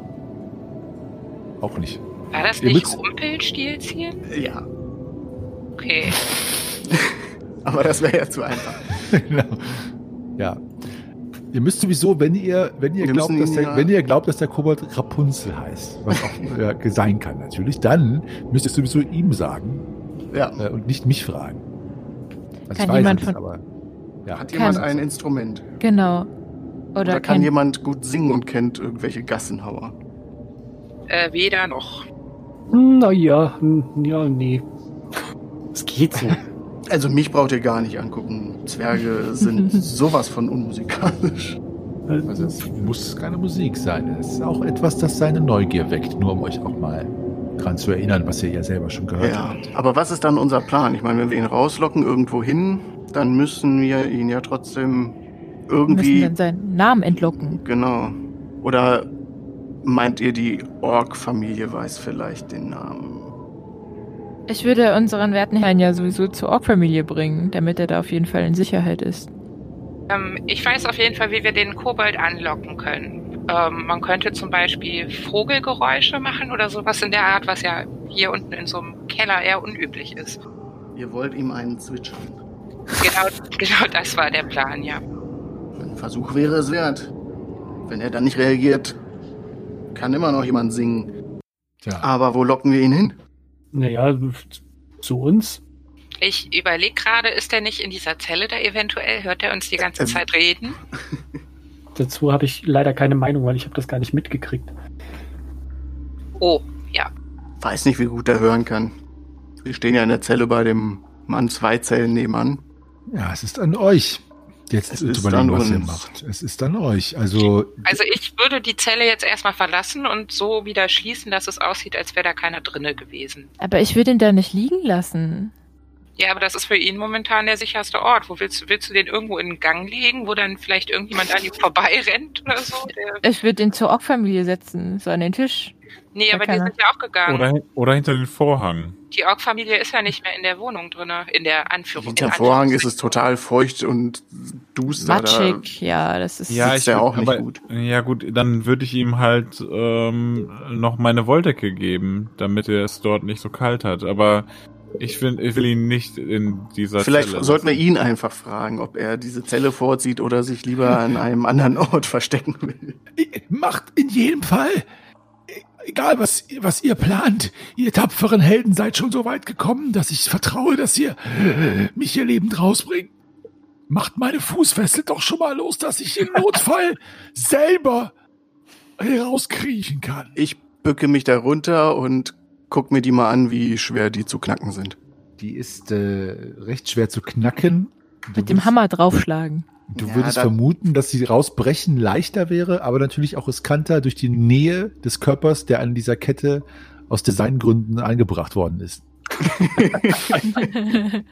Auch nicht. War das Ihr nicht müsst- Rumpelstilzchen? Ja, Okay. (laughs) aber das wäre ja zu einfach. (laughs) genau. Ja. Ihr müsst sowieso, wenn ihr, wenn ihr Wir glaubt, dass der, ja- wenn ihr glaubt, dass der Kobold Rapunzel heißt, was auch ja, sein kann natürlich, dann müsst ihr sowieso ihm sagen Ja. äh, und nicht mich fragen. Also Kann jemand es, von- aber ja. Hat jemand Kann- ein Instrument? Genau. Oder, Oder, kann kein- jemand gut singen und kennt irgendwelche Gassenhauer? Äh, weder noch. Naja, ja, nee. Es geht so. (laughs) Also mich braucht ihr gar nicht angucken. Zwerge sind (laughs) sowas von unmusikalisch. Also es muss keine Musik sein. Es ist auch etwas, das seine Neugier weckt, nur um euch auch mal dran zu erinnern, was ihr ja selber schon gehört Ja, habt. aber was ist dann unser Plan? Ich meine, wenn wir ihn rauslocken irgendwo hin, dann müssen wir ihn ja trotzdem Wir müssen irgendwie dann seinen Namen entlocken. genau. Oder meint ihr, die Ork-Familie weiß vielleicht den Namen? Ich würde unseren werten Herrn ja sowieso zur Ork-Familie bringen, damit er da auf jeden Fall in Sicherheit ist. Ähm, ich weiß auf jeden Fall, wie wir den Kobold anlocken können. Ähm, man könnte zum Beispiel Vogelgeräusche machen oder sowas in der Art, was ja hier unten in so einem Keller eher unüblich ist. Ihr wollt ihm einen zwitschern. Genau, genau das war der Plan, ja. Ein Versuch wäre es wert. Wenn er dann nicht reagiert, kann immer noch jemand singen. Tja, Aber wo locken wir ihn hin? Naja, zu uns. Ich überlege gerade, ist er nicht in dieser Zelle da eventuell? Hört er uns die ganze Ähm. Zeit reden? (laughs) Dazu habe ich leider keine Meinung, weil ich habe das gar nicht mitgekriegt. Oh, ja. Weiß nicht, wie gut er hören kann. Wir stehen ja in der Zelle bei dem Mann zwei Zellen nebenan. ja, es ist an euch. Jetzt Es zu ist überlegen, was ihr uns. macht. Es ist an euch. Also, Also ich würde die Zelle jetzt erstmal verlassen und so wieder schließen, dass es aussieht, als wäre da keiner drinne gewesen. Aber ich würde ihn da nicht liegen lassen. Ja, aber das ist für ihn momentan der sicherste Ort. Wo willst, du- willst du den irgendwo in den Gang legen, wo dann vielleicht irgendjemand an ihm vorbeirennt oder so? Ich würde ihn zur Ork-Familie setzen, so an den Tisch. nee, Ja, aber die sind ja auch gegangen. Oder, oder hinter den Vorhang. Die Ork-Familie ist ja nicht mehr in der Wohnung drinne, in der Anführung. Hinter in Vorhang ist es Anführungszeichen. total feucht und duster. Matschig, ja, das ist. Ja, ich er auch nicht aber, gut. Ja gut, dann würde ich ihm halt ähm, noch meine Wolldecke geben, damit er es dort nicht so kalt hat. Aber ich finde, ich will ihn nicht in dieser Vielleicht Zelle sollten wir ihn einfach fragen, ob er diese Zelle vorzieht oder sich lieber an einem anderen Ort (laughs) verstecken will. Macht in jedem Fall, egal was, was ihr plant, ihr tapferen Helden seid schon so weit gekommen, dass ich vertraue, dass ihr mich hier lebend rausbringt. Macht meine Fußfessel doch schon mal los, dass ich im (laughs) Notfall selber herauskriechen kann. Ich bücke mich da runter und guck mir die mal an, wie schwer die zu knacken sind. die ist äh, recht schwer zu knacken. Du mit dem würdest- Hammer draufschlagen. Du Ja, würdest da- vermuten, dass sie rausbrechen leichter wäre, aber natürlich auch riskanter durch die Nähe des Körpers, der an dieser Kette aus Designgründen eingebracht worden ist. (laughs)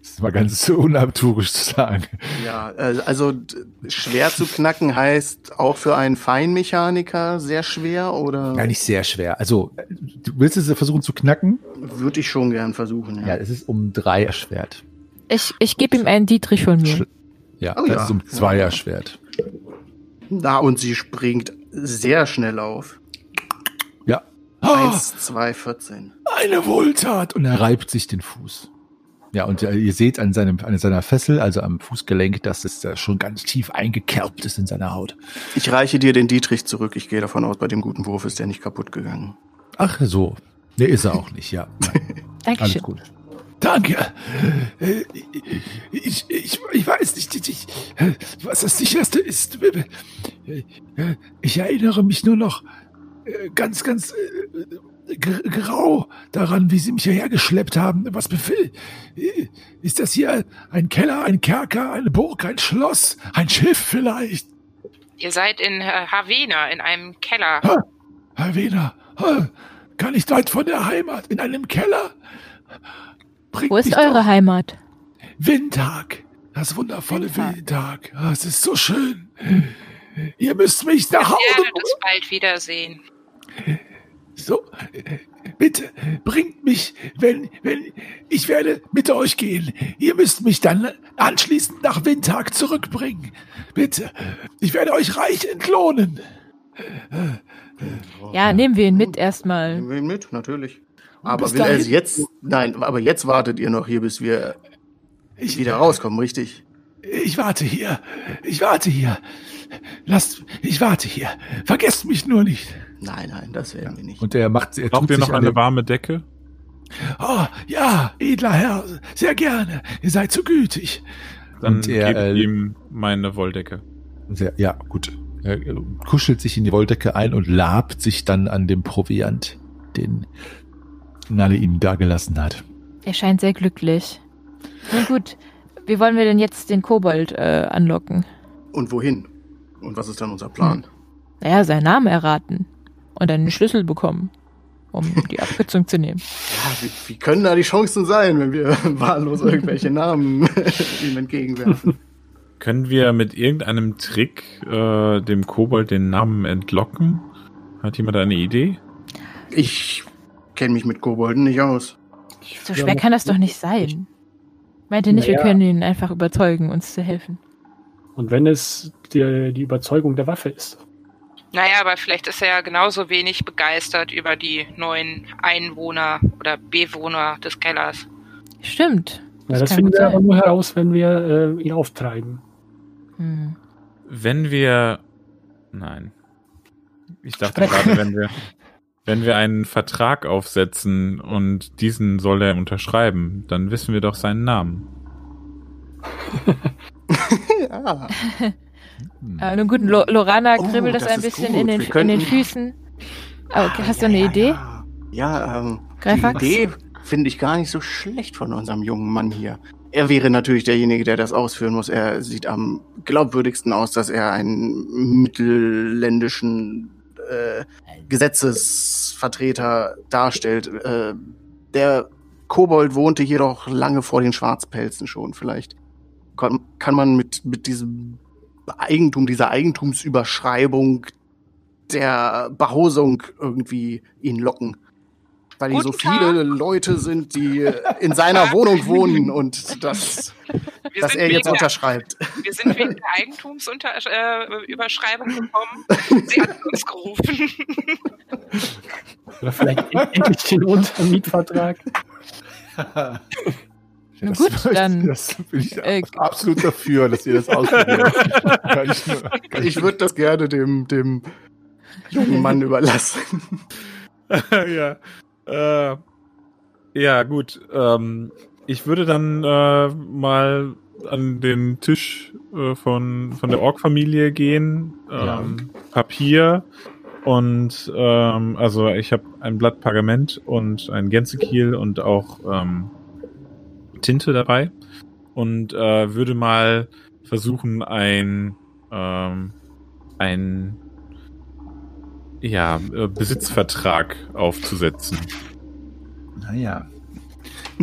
Das ist mal ganz so unabturisch zu sagen. Ja, also d- schwer zu knacken heißt auch für einen Feinmechaniker sehr schwer oder Ja, nicht sehr schwer. Also, äh, du willst es versuchen zu knacken? würde ich schon gern versuchen. Ja, Ja. es ist um drei erschwert. Ich, ich gebe ihm einen Dietrich von mir. Schl- Ja, Oh das ja. ist um zwei erschwert. Na, und sie springt sehr schnell auf. Ah, 1, 2, 14. eine Wohltat. und er reibt sich den Fuß. Ja, und äh, ihr seht an, seinem, an seiner Fessel, also am Fußgelenk, dass es da schon ganz tief eingekerbt ist in seiner Haut. Ich reiche dir den Dietrich zurück. Ich gehe davon aus, bei dem guten Wurf ist der nicht kaputt gegangen. Ach so. Nee, ist er auch nicht, ja. Nein, (laughs) alles Dankeschön. gut. Danke. Äh, Ich, ich, ich weiß nicht, ich, was das sicherste ist. Äh, Ich erinnere mich nur noch äh, ganz, ganz äh, g- grau daran, wie Sie mich hierher geschleppt haben. Was befehl? Äh, Ist das hier ein Keller, ein Kerker, eine Burg, ein Schloss, ein Schiff vielleicht? Ihr seid in äh, Havena, in einem Keller. Herr Wiener, äh, gar nicht weit von der Heimat, in einem Keller. Bringt Wo ist eure doch- Heimat? Windtag. Das wundervolle Windtag. Ah, Es ist so schön. Ihr müsst mich nach Ich Hause. werde das bald wiedersehen. So, bitte bringt mich, wenn, wenn ich werde mit euch gehen. Ihr müsst mich dann anschließend nach Windtag zurückbringen. Bitte, ich werde euch reich entlohnen. Ja, nehmen wir ihn mit erstmal. Nehmen wir ihn mit, natürlich. Aber will er es jetzt? Nein, aber jetzt wartet ihr noch hier, bis wir Ich, wieder rauskommen, richtig? ich warte hier. Ich warte hier. Lasst, ich warte hier. Vergesst mich nur nicht. Nein, nein, das werden wir nicht. Und er macht, er ihr sich noch eine warme Decke? Oh, ja, edler Herr, sehr gerne. Ihr seid so gütig. Dann Und er, gebe äh, ich ihm meine Wolldecke. Sehr, ja, gut. Er äh, kuschelt sich in die Wolldecke ein und labt sich dann an dem Proviant, den Nalle ihm dagelassen hat. Er scheint sehr glücklich. Na gut, wie wollen wir denn jetzt den Kobold äh, anlocken? Und wohin? Und was ist dann unser Plan? Naja, seinen Namen erraten und einen Schlüssel bekommen, um (laughs) die Abkürzung zu nehmen. Ja, wie, wie können da die Chancen sein, wenn wir (laughs) wahllos irgendwelche Namen (laughs) ihm entgegenwerfen? Können wir mit irgendeinem Trick äh, dem Kobold den Namen entlocken? Hat jemand eine Idee? Ich kenne mich mit Kobolden nicht aus. So schwer kann das doch nicht sein. Meinte nicht, wir Naja. können ihn einfach überzeugen, uns zu helfen. Und wenn es die, die Überzeugung der Waffe ist. Naja, aber vielleicht ist er ja genauso wenig begeistert über die neuen Einwohner oder Bewohner des Kellers. Stimmt. Ja, Das das kann finden wir aber nur heraus, wenn wir äh, ihn auftreiben. Hm. Wenn wir. Nein. Ich dachte gerade, wenn wir. Wenn wir einen Vertrag aufsetzen und diesen soll er unterschreiben, dann wissen wir doch seinen Namen. (laughs) ja. (laughs) Äh, nun gut, Lo Lorana Oh, kribbelt das, das ein bisschen in den, könnten- in den Füßen. Aber okay, hast du eine ja, Idee? Ja, ja ähm, die Greifax? Idee finde ich gar nicht so schlecht von unserem jungen Mann hier. Er wäre natürlich derjenige, der das ausführen muss. Er sieht am glaubwürdigsten aus, dass er einen mittelländischen äh, Gesetzesvertreter darstellt. Äh, der Kobold wohnte jedoch lange vor den Schwarzpelzen schon. Vielleicht kann, kann man mit, mit diesem Eigentum, dieser Eigentumsüberschreibung der Behausung irgendwie ihn locken. Weil hier so viele Leute sind, die (laughs) in seiner Wohnung wohnen und das, Wir dass er jetzt der- unterschreibt. Wir sind wegen der Eigentumsüberschreibung äh, gekommen. Sie hat uns gerufen. Oder vielleicht (laughs) endlich den Untermietvertrag. (laughs) Na Das- gut, (laughs) dann, Das bin ich äh, absolut dafür, dass ihr das ausprobiert. (laughs) Ich nur- Ich würde das gerne dem, dem jungen Mann überlassen. (laughs) ja. Äh, ja, gut. Ähm, ich würde dann äh, mal an den Tisch äh, von, von der Ork-Familie gehen. Ja. Ähm, Papier und ähm, also ich habe ein Blatt Pergament und ein Gänsekiel und auch ähm, Tinte dabei und äh, würde mal versuchen ein ähm, ein ja, äh, Besitzvertrag aufzusetzen. Naja.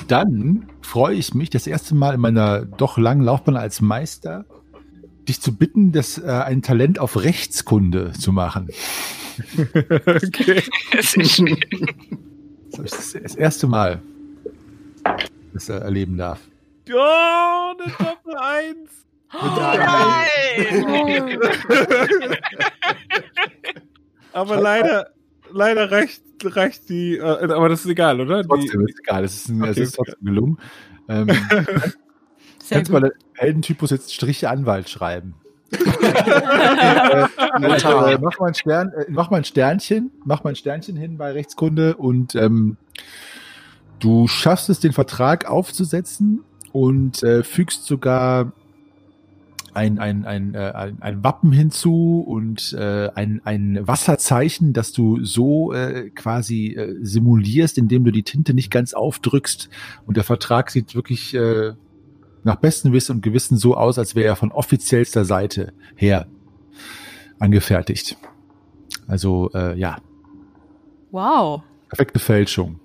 Dann freue ich mich, das erste Mal in meiner doch langen Laufbahn als Meister, dich zu bitten, das äh, ein Talent auf Rechtskunde zu machen. okay. (laughs) Das ist das erste Mal, das er erleben darf. Oh, eine Doppel Eins. Nein! Aber leider, leider reicht, reicht die, äh, aber das ist egal, oder? Die, Trotzdem ist egal, es ist, ein, es Okay, ist okay. trotzdem gelungen. Ähm, (laughs) kannst du mal der Heldentypus jetzt Striche Anwalt schreiben? (laughs) äh, äh, mach, mal ein Stern, äh, mach mal ein Sternchen, mach mal ein Sternchen hin bei Rechtskunde und ähm, du schaffst es, den Vertrag aufzusetzen und äh, fügst sogar ein, ein, ein, äh, ein, ein Wappen hinzu und äh, ein, ein Wasserzeichen, das du so äh, quasi äh, simulierst, indem du die Tinte nicht ganz aufdrückst. Und der Vertrag sieht wirklich äh, nach bestem Wissen und Gewissen so aus, als wäre er von offiziellster Seite her angefertigt. Also äh, ja, Wow. perfekte Fälschung.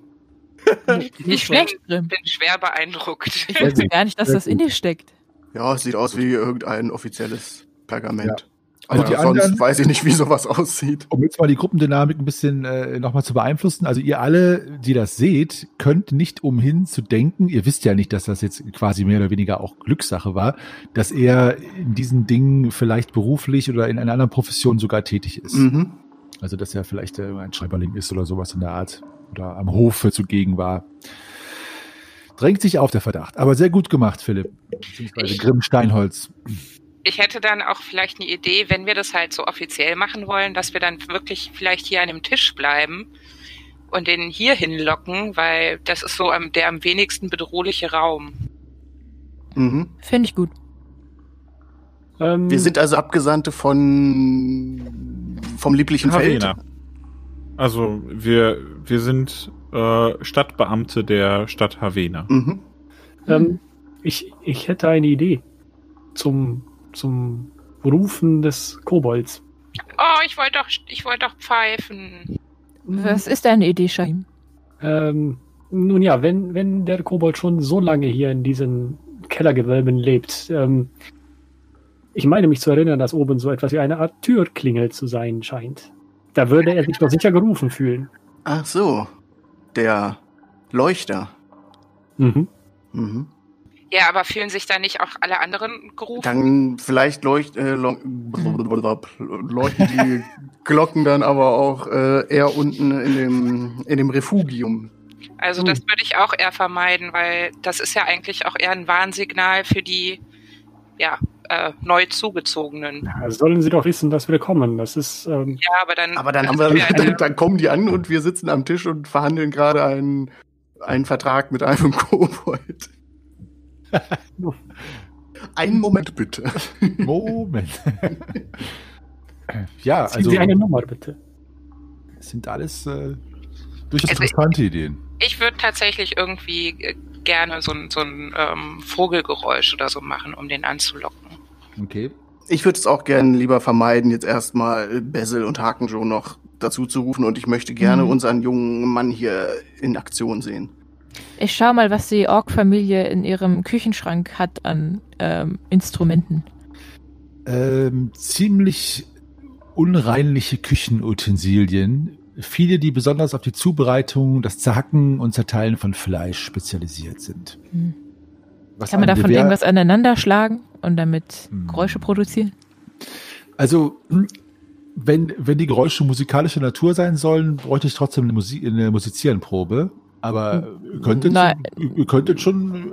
Nicht (laughs) Ich schlecht, bin, Grimm. bin schwer beeindruckt. Ich wusste gar nicht, dass das in dir steckt. Ja, es sieht aus wie irgendein offizielles Pergament. Also Aber die sonst anderen- weiß ich nicht, wie sowas aussieht. Um jetzt mal die Gruppendynamik ein bisschen äh, nochmal zu beeinflussen, also ihr alle, die das seht, könnt nicht umhin zu denken, ihr wisst ja nicht, dass das jetzt quasi mehr oder weniger auch Glückssache war, dass er in diesen Dingen vielleicht beruflich oder in einer anderen Profession sogar tätig ist. Mhm. Also dass er vielleicht äh, ein Schreiberling ist oder sowas in der Art oder am Hofe zugegen war. Drängt sich auf der Verdacht. Aber sehr gut gemacht, Philipp. Beziehungsweise Ich- Grimm Steinholz. Ich hätte dann auch vielleicht eine Idee, wenn wir das halt so offiziell machen wollen, dass wir dann wirklich vielleicht hier an einem Tisch bleiben und den hier hinlocken, weil das ist so am, der am wenigsten bedrohliche Raum. Mhm. Finde ich gut. Ähm, Wir sind also Abgesandte von vom lieblichen Feld. Also wir, wir sind äh, Stadtbeamte der Stadt Havena. Mhm. ähm, ich, ich hätte eine Idee zum, zum Rufen des Kobolds. Oh, ich wollte doch, ich wollte doch pfeifen. Was ist deine Idee, Shahim? Ähm, nun ja, wenn, wenn der Kobold schon so lange hier in diesen Kellergewölben lebt, ähm, ich meine mich zu erinnern, dass oben so etwas wie eine Art Türklingel zu sein scheint. Da würde er sich doch sicher gerufen fühlen. Ach so, der Leuchter. Mhm. Mhm. Ja, aber fühlen sich da nicht auch alle anderen gerufen? Dann vielleicht leucht, äh, lo- leuchten die (laughs) Glocken dann aber auch äh, eher unten in dem, in dem Refugium. Also das würde ich auch eher vermeiden, weil das ist ja eigentlich auch eher ein Warnsignal für die ja, äh, neu zugezogenen. Ja, sollen sie doch wissen, dass wir kommen. Das ist, ähm, Ja, aber dann, Aber dann, haben das wir, dann, dann kommen die an und wir sitzen am Tisch und verhandeln gerade einen, einen Vertrag mit einem (laughs) Kobold. Einen Moment bitte. Moment. ja, ziehen also Sie eine Nummer, bitte. es sind alles äh, durchaus Also- interessante Ideen. ich würde tatsächlich irgendwie äh, gerne so ein, so ein ähm, Vogelgeräusch oder so machen, um den anzulocken. Okay. Ich würde es auch gerne lieber vermeiden, jetzt erstmal Basil und Hakenjo noch dazu zu rufen und ich möchte gerne Mhm. unseren jungen Mann hier in Aktion sehen. Ich schau mal, was die Ork-Familie in ihrem Küchenschrank hat an ähm, Instrumenten. Ähm, ziemlich unreinliche Küchenutensilien. Viele, die besonders auf die Zubereitung, das Zerhacken und Zerteilen von Fleisch spezialisiert sind. Hm. Was Kann man davon Gewehr- irgendwas aneinander schlagen und damit Hm. Geräusche produzieren? Also, hm, wenn, wenn die Geräusche musikalischer Natur sein sollen, bräuchte ich trotzdem eine, Musi eine Musizierenprobe. Aber ihr könntet, Nein. ihr könntet schon,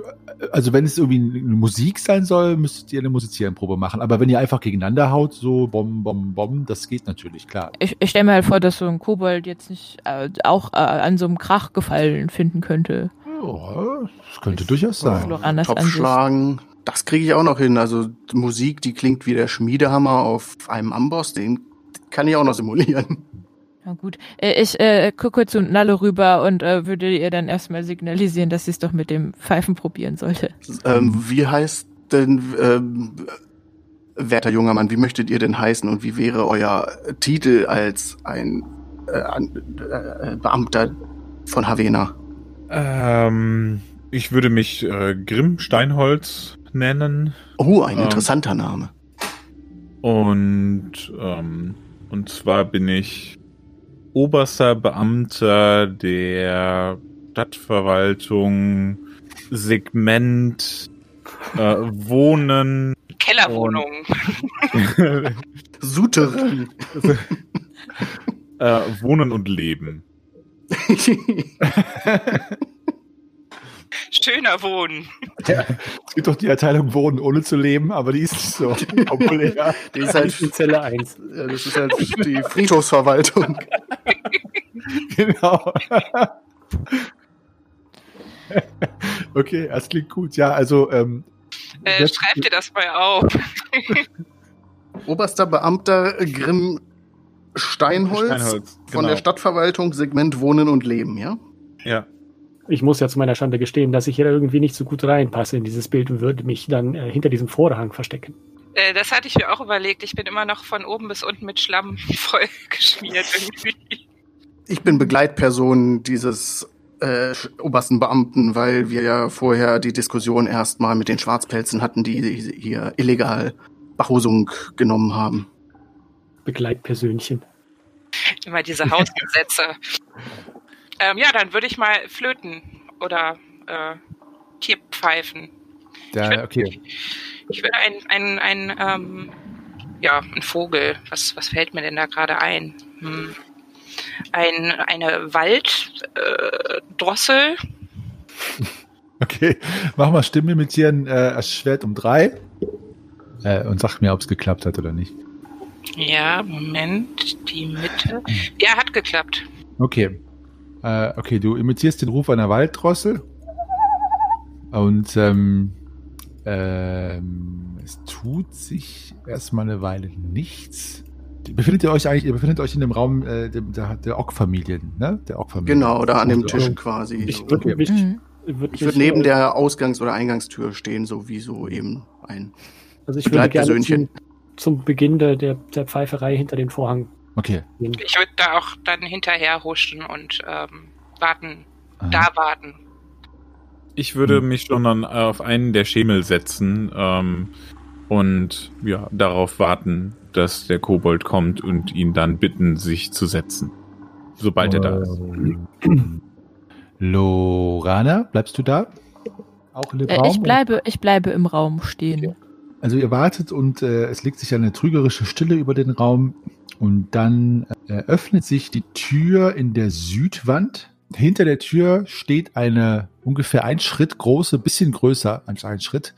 also wenn es irgendwie eine Musik sein soll, müsstet ihr eine Musizierenprobe machen. Aber wenn ihr einfach gegeneinander haut, so bom, bom, bom, das geht natürlich, klar. Ich, ich stelle mir halt vor, dass so ein Kobold jetzt nicht äh, auch äh, an so einem Krach gefallen finden könnte. Ja, das könnte durchaus sein. Topfschlagen, das kriege ich auch noch hin. Also die Musik, die klingt wie der Schmiedehammer auf einem Amboss, den kann ich auch noch simulieren. Na gut. Äh, ich äh, gucke zu Nalle rüber und äh, würde ihr dann erstmal signalisieren, dass sie es doch mit dem Pfeifen probieren sollte. Ähm, wie heißt denn, ähm, werter junger Mann, wie möchtet ihr denn heißen und wie wäre euer Titel als ein äh, an- äh, Beamter von Havena? Ähm, ich würde mich äh, Grimm Steinholz nennen. Oh, ein Ähm. interessanter Name. Und, ähm, und zwar bin ich oberster Beamter der Stadtverwaltung Segment äh, Wohnen. (laughs) Kellerwohnung. Souterrain. (laughs) äh, Wohnen und Leben. (laughs) schöner wohnen. Es gibt doch die Erteilung Wohnen ohne zu leben, aber die ist nicht so (laughs) populär. Die ist halt, in Zelle 1. ja, das ist halt die Friedhofsverwaltung. (laughs) genau. okay, das klingt gut. Ja, also ähm, Äh, schreib dir das mal auf. Oberster Beamter Grimm Steinholz, Steinholz, von genau. der Stadtverwaltung, Segment Wohnen und Leben, ja? Ja. Ich muss ja zu meiner Schande gestehen, dass ich hier irgendwie nicht so gut reinpasse in dieses Bild und würde mich dann äh, hinter diesem Vorhang verstecken. Äh, das hatte ich mir auch überlegt. Ich bin immer noch von oben bis unten mit Schlamm (laughs) voll geschmiert irgendwie. Ich bin Begleitperson dieses äh, obersten Beamten, weil wir ja vorher die Diskussion erstmal mit den Schwarzpelzen hatten, die hier illegal Behausung genommen haben. Begleitpersönchen. Immer diese Hausgesetze. (laughs) ähm, ja, dann würde ich mal flöten oder äh, Tierpfeifen. da, okay. Ich würde ein, ein, ein ähm, ja, ein Vogel. Was, was fällt mir denn da gerade ein? Hm. Ein, eine Walddrossel. Äh. (laughs) Okay, mach mal Stimme imitieren, äh, das Schwert um drei. Äh, und sag mir, ob es geklappt hat oder nicht. Ja, Moment, die Mitte. Ja, hat geklappt. Okay. Äh, okay, du imitierst den Ruf einer Walddrossel. Und ähm, ähm, es tut sich erstmal eine Weile nichts. Befindet ihr euch eigentlich, ihr befindet euch in dem Raum äh, der, der Ock-Familie, ne? Der Ock-Familie. Genau, da an dem Also, Tisch quasi. Ich würde mich, Mhm. würd Ich mich, würde neben äh, der Ausgangs- oder Eingangstür stehen, so wie so eben ein. also ich würde gerne zum, zum Beginn der, der, der Pfeiferei hinter den Vorhang Okay. gehen. Ich würde da auch dann hinterher huschen und ähm, warten, Aha. da warten. Ich würde Hm. mich schon dann auf einen der Schemel setzen ähm, und ja, darauf warten, dass der Kobold kommt und ihn dann bitten, sich zu setzen. Sobald er da ist. Ähm, (clears throat) Lorana, bleibst du da? Auch in dem Äh, Raum? ich, bleibe, ich bleibe im Raum stehen. Also ihr wartet und äh, es legt sich eine trügerische Stille über den Raum und dann äh, öffnet sich die Tür in der Südwand. Hinter der Tür steht eine ungefähr ein Schritt große, bisschen größer als ein Schritt,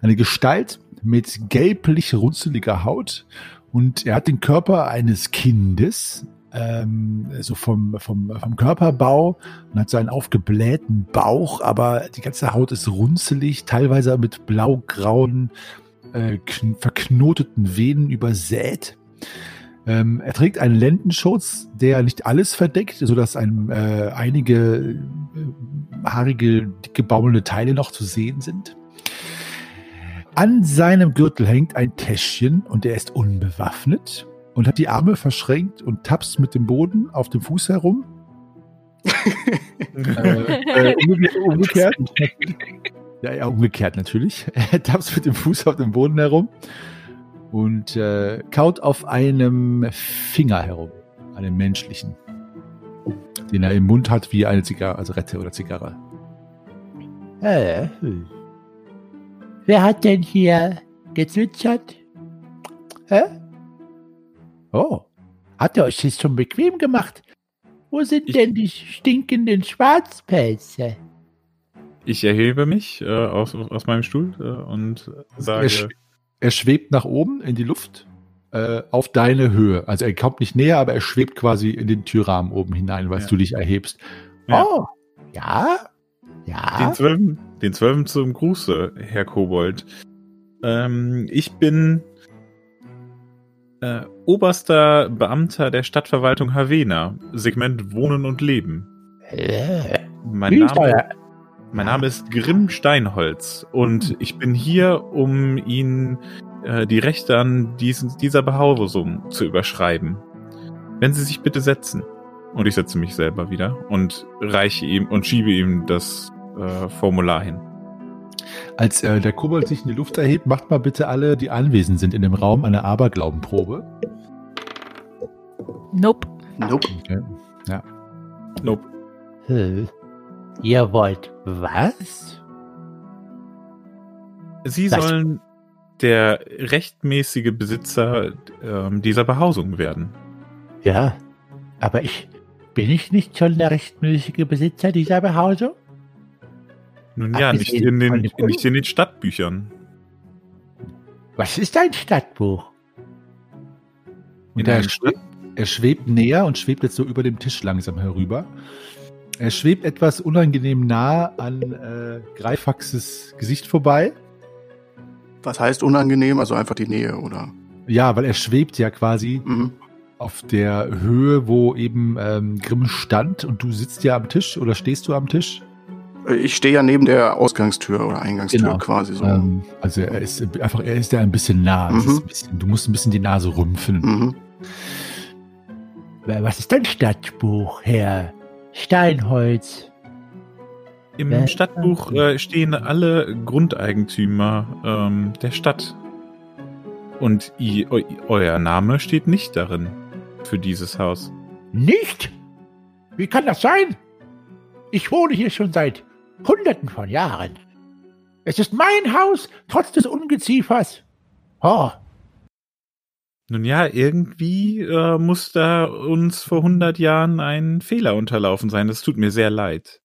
eine Gestalt mit gelblich runzeliger Haut und er hat den Körper eines Kindes, ähm, so vom, vom, vom Körperbau und hat so einen aufgeblähten Bauch, aber die ganze Haut ist runzelig, teilweise mit blau-grauen äh, kn- verknoteten Venen übersät. Ähm, er trägt einen Lendenschutz, der nicht alles verdeckt, sodass ein, äh, einige äh, haarige, dicke, baumelnde Teile noch zu sehen sind. An seinem Gürtel hängt ein Täschchen und er ist unbewaffnet und hat die Arme verschränkt und tapst mit dem Boden auf dem Fuß herum. (laughs) äh, äh, umge umgekehrt. (laughs) Ja, ja, umgekehrt natürlich. (laughs) Er tapst mit dem Fuß auf dem Boden herum und äh, kaut auf einem Finger herum, einem menschlichen, den er im Mund hat wie eine Zigarre, also Rette oder Zigarre. Äh, wer hat denn hier gezwitschert? Hä? Oh, Hat er euch das schon bequem gemacht? Wo sind Ich- denn die stinkenden Schwarzpelze? Ich erhebe mich äh, aus, aus meinem Stuhl äh, und er, sage, sch er schwebt nach oben in die Luft äh, auf deine Höhe. Also er kommt nicht näher, aber er schwebt quasi in den Türrahmen oben hinein, was Ja. du dich erhebst. Ja. Oh, ja, ja. den Zwölfen, den Zwölfen zum Gruße, Herr Kobold. Ähm, ich bin äh, oberster Beamter der Stadtverwaltung Havena, Segment Wohnen und Leben. Äh, Mein Name, mein Name ist Grimm Steinholz und ich bin hier, um Ihnen äh, die Rechte an diesen, dieser Behausung zu überschreiben. Wenn Sie sich bitte setzen. Und ich setze mich selber wieder und reiche ihm und schiebe ihm das äh, Formular hin. Als äh, der Kobold sich in die Luft erhebt, macht mal bitte alle, die anwesend sind in dem Raum, eine Aberglaubenprobe. Nope. Nope. Okay. Nope. Äh, Ihr wollt was? Sie sollen der rechtmäßige Besitzer ähm, dieser Behausung werden. Ja, aber ich bin ich nicht schon der rechtmäßige Besitzer dieser Behausung? Nun ja, nicht in, den, nicht in den Stadtbüchern. Was ist ein Stadtbuch? Und er schwebt, er schwebt näher und schwebt jetzt so über dem Tisch langsam herüber. Er schwebt etwas unangenehm nah an äh, Greifaxes Gesicht vorbei. Was heißt unangenehm? Also einfach die Nähe, oder? Ja, weil er schwebt ja quasi Mhm. auf der Höhe, wo eben ähm, Grimm stand und du sitzt ja am Tisch oder stehst du am Tisch? Ich stehe ja neben der Ausgangstür oder Eingangstür Genau. quasi so. Ähm, also er ist einfach, er ist ja ein bisschen nah. Mhm. ein bisschen, du musst ein bisschen die Nase rümpfen. Mhm. Was ist ein Stadtbuch, Herr Steinholz? Im Wer- Stadtbuch äh, stehen alle Grundeigentümer ähm, der Stadt. Und i, eu, euer Name steht nicht darin für dieses Haus. Nicht? Wie kann das sein? Ich wohne hier schon seit Hunderten von Jahren. Es ist mein Haus, trotz des Ungeziefers. Oh, Nun ja, irgendwie äh, muss da uns vor 100 Jahren ein Fehler unterlaufen sein. Das tut mir sehr leid.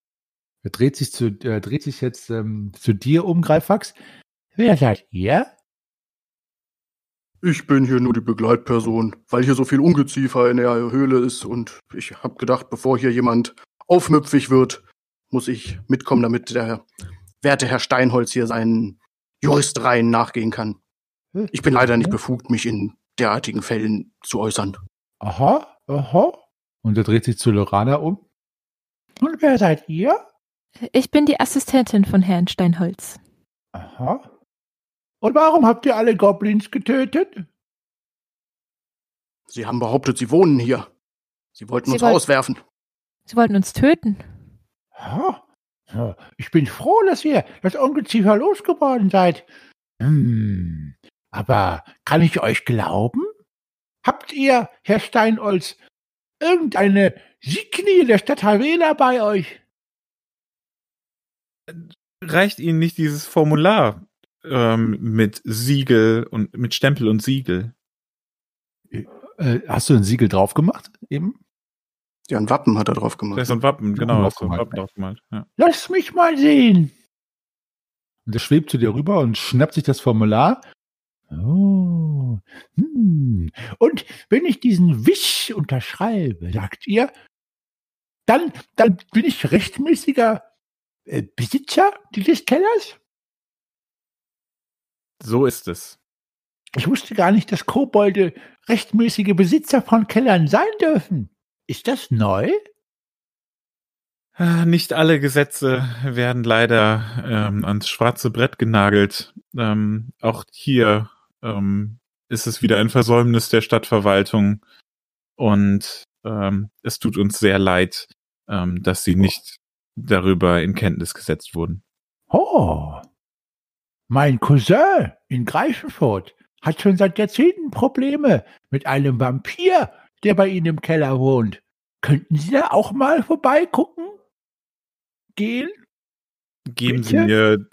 Er dreht sich, zu, er dreht sich jetzt ähm, zu dir um, Greifax. wer seid ihr? Ich bin hier nur die Begleitperson, weil hier so viel Ungeziefer in der Höhle ist und ich habe gedacht, bevor hier jemand aufmüpfig wird, muss ich mitkommen, damit der werte Herr Steinholz hier seinen Juristereien nachgehen kann. Ich bin leider nicht befugt, mich in derartigen Fällen zu äußern. Aha, aha. Und er dreht sich zu Lorana um. Und wer seid ihr? Ich bin die Assistentin von Herrn Steinholz. Aha. Und warum habt ihr alle Goblins getötet? Sie haben behauptet, Sie wohnen hier. Sie wollten Sie uns wollten- rauswerfen. Sie wollten uns töten. Aha. Ja, Ich bin froh, dass ihr das Ungeziefer losgeworden seid. Hm. Aber kann ich euch glauben? Habt ihr, Herr Steinolz, irgendeine Signie der Stadt Havela bei euch? Reicht Ihnen nicht dieses Formular ähm, mit Siegel und mit Stempel und Siegel? Äh, hast du ein Siegel drauf gemacht eben? Ja, ein Wappen hat er drauf gemacht. ist ein Wappen, genau, drauf gemalt, Wappen drauf gemalt. Ja. Lasst mich mal sehen. Und er schwebt zu dir rüber und schnappt sich das Formular. Oh. Hm. Und wenn ich diesen Wisch unterschreibe, sagt ihr, dann, dann bin ich rechtmäßiger äh, Besitzer dieses Kellers? So ist es. Ich wusste gar nicht, dass Kobolde rechtmäßige Besitzer von Kellern sein dürfen. Ist das neu? Ah, Nicht alle Gesetze werden leider ähm, ans schwarze Brett genagelt. Ähm, auch hier ähm, ist es wieder ein Versäumnis der Stadtverwaltung und ähm, es tut uns sehr leid, ähm, dass sie nicht darüber in Kenntnis gesetzt wurden. Oh. Mein Cousin in Greifenfurt hat schon seit Jahrzehnten Probleme mit einem Vampir, der bei Ihnen im Keller wohnt. Könnten Sie da auch mal vorbeigucken? Gehen? Geben Sie Bitte? mir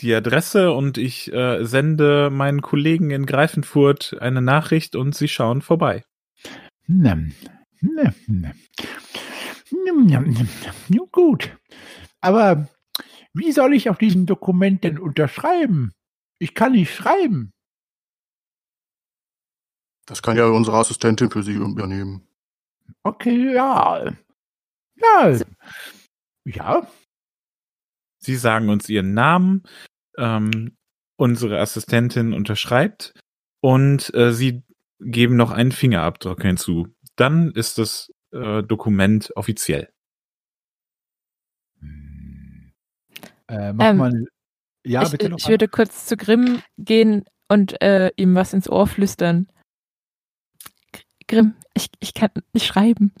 die Adresse und ich äh, sende meinen Kollegen in Greifenfurt eine Nachricht und sie schauen vorbei. Hm, hm. Hm, hm, hm. Nun gut. Aber wie soll ich auf diesem Dokument denn unterschreiben? Ich kann nicht schreiben. Das kann ja unsere Assistentin für Sie übernehmen. Okay, ja. Ja. Ja. Sie sagen uns ihren Namen, ähm, unsere Assistentin unterschreibt und äh, sie geben noch einen Fingerabdruck hinzu. Dann ist das äh, Dokument offiziell. Äh, mach Ähm, mal. Ja, ich, bitte noch ich mal. würde kurz zu Grimm gehen und äh, ihm was ins Ohr flüstern. Gr- Grimm, ich, ich kann nicht schreiben.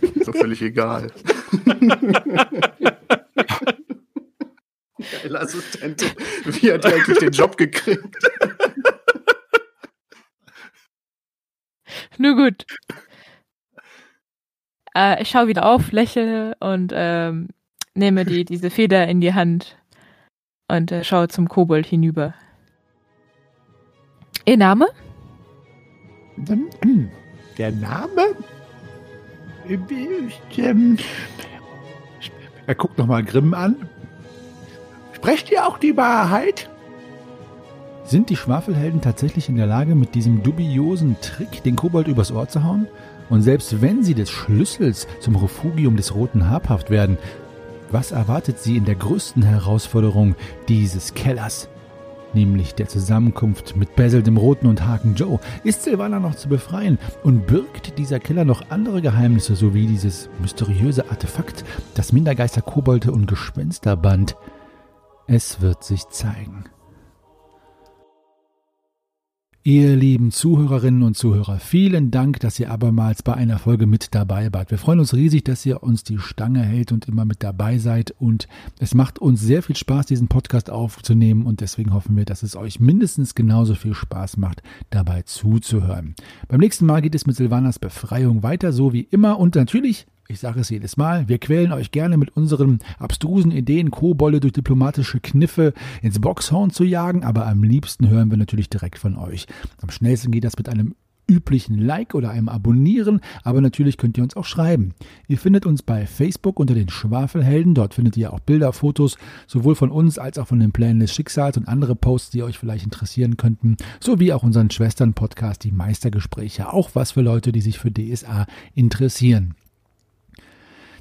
Ist doch völlig egal. (laughs) Geile Assistentin. Wie hat die eigentlich den Job gekriegt? Nur gut. Äh, ich schaue wieder auf, lächle und ähm, nehme die, diese Feder in die Hand und äh, schaue zum Kobold hinüber. Ihr Name? Hm, Der Name Er guckt nochmal Grimm an. Sprecht ihr auch die Wahrheit? Sind die Schwafelhelden tatsächlich in der Lage, mit diesem dubiosen Trick den Kobold übers Ohr zu hauen? Und selbst wenn sie des Schlüssels zum Refugium des Roten habhaft werden, was erwartet sie in der größten Herausforderung dieses Kellers? Nämlich der Zusammenkunft mit Basil dem Roten und Haken Joe. Ist Silvana noch zu befreien? Und birgt dieser Keller noch andere Geheimnisse, sowie dieses mysteriöse Artefakt, das Mindergeister, Kobolde und Gespenster band? Es wird sich zeigen. Ihr lieben Zuhörerinnen und Zuhörer, vielen Dank, dass ihr abermals bei einer Folge mit dabei wart. Wir freuen uns riesig, dass ihr uns die Stange hält und immer mit dabei seid. Und es macht uns sehr viel Spaß, diesen Podcast aufzunehmen. Und deswegen hoffen wir, dass es euch mindestens genauso viel Spaß macht, dabei zuzuhören. Beim nächsten Mal geht es mit Silvanas Befreiung weiter, so wie immer. Und natürlich ich sage es jedes Mal, wir quälen euch gerne mit unseren abstrusen Ideen, Kobolle durch diplomatische Kniffe ins Boxhorn zu jagen, aber am liebsten hören wir natürlich direkt von euch. Am schnellsten geht das mit einem üblichen Like oder einem Abonnieren, aber natürlich könnt ihr uns auch schreiben. Ihr findet uns bei Facebook unter den Schwafelhelden, dort findet ihr auch Bilder, Fotos, sowohl von uns als auch von den Plänen des Schicksals und andere Posts, die euch vielleicht interessieren könnten, sowie auch unseren Schwestern-Podcast, die Meistergespräche, auch was für Leute, die sich für DSA interessieren.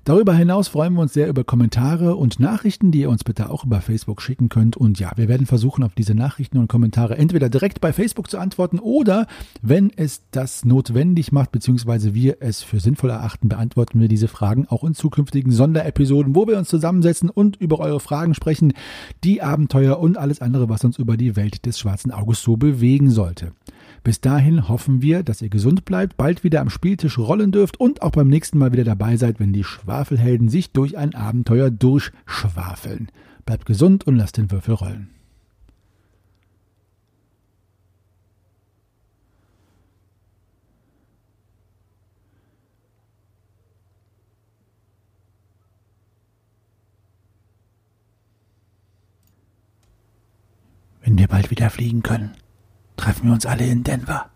Darüber hinaus freuen wir uns sehr über Kommentare und Nachrichten, die ihr uns bitte auch über Facebook schicken könnt. Und ja, wir werden versuchen, auf diese Nachrichten und Kommentare entweder direkt bei Facebook zu antworten oder, wenn es das notwendig macht, beziehungsweise wir es für sinnvoll erachten, beantworten wir diese Fragen auch in zukünftigen Sonderepisoden, wo wir uns zusammensetzen und über eure Fragen sprechen, die Abenteuer und alles andere, was uns über die Welt des schwarzen Auges so bewegen sollte. Bis dahin hoffen wir, dass ihr gesund bleibt, bald wieder am Spieltisch rollen dürft und auch beim nächsten Mal wieder dabei seid, wenn die Schwafelhelden sich durch ein Abenteuer durchschwafeln. Bleibt gesund und lasst den Würfel rollen. Wenn wir bald wieder fliegen können treffen wir uns alle in Denver.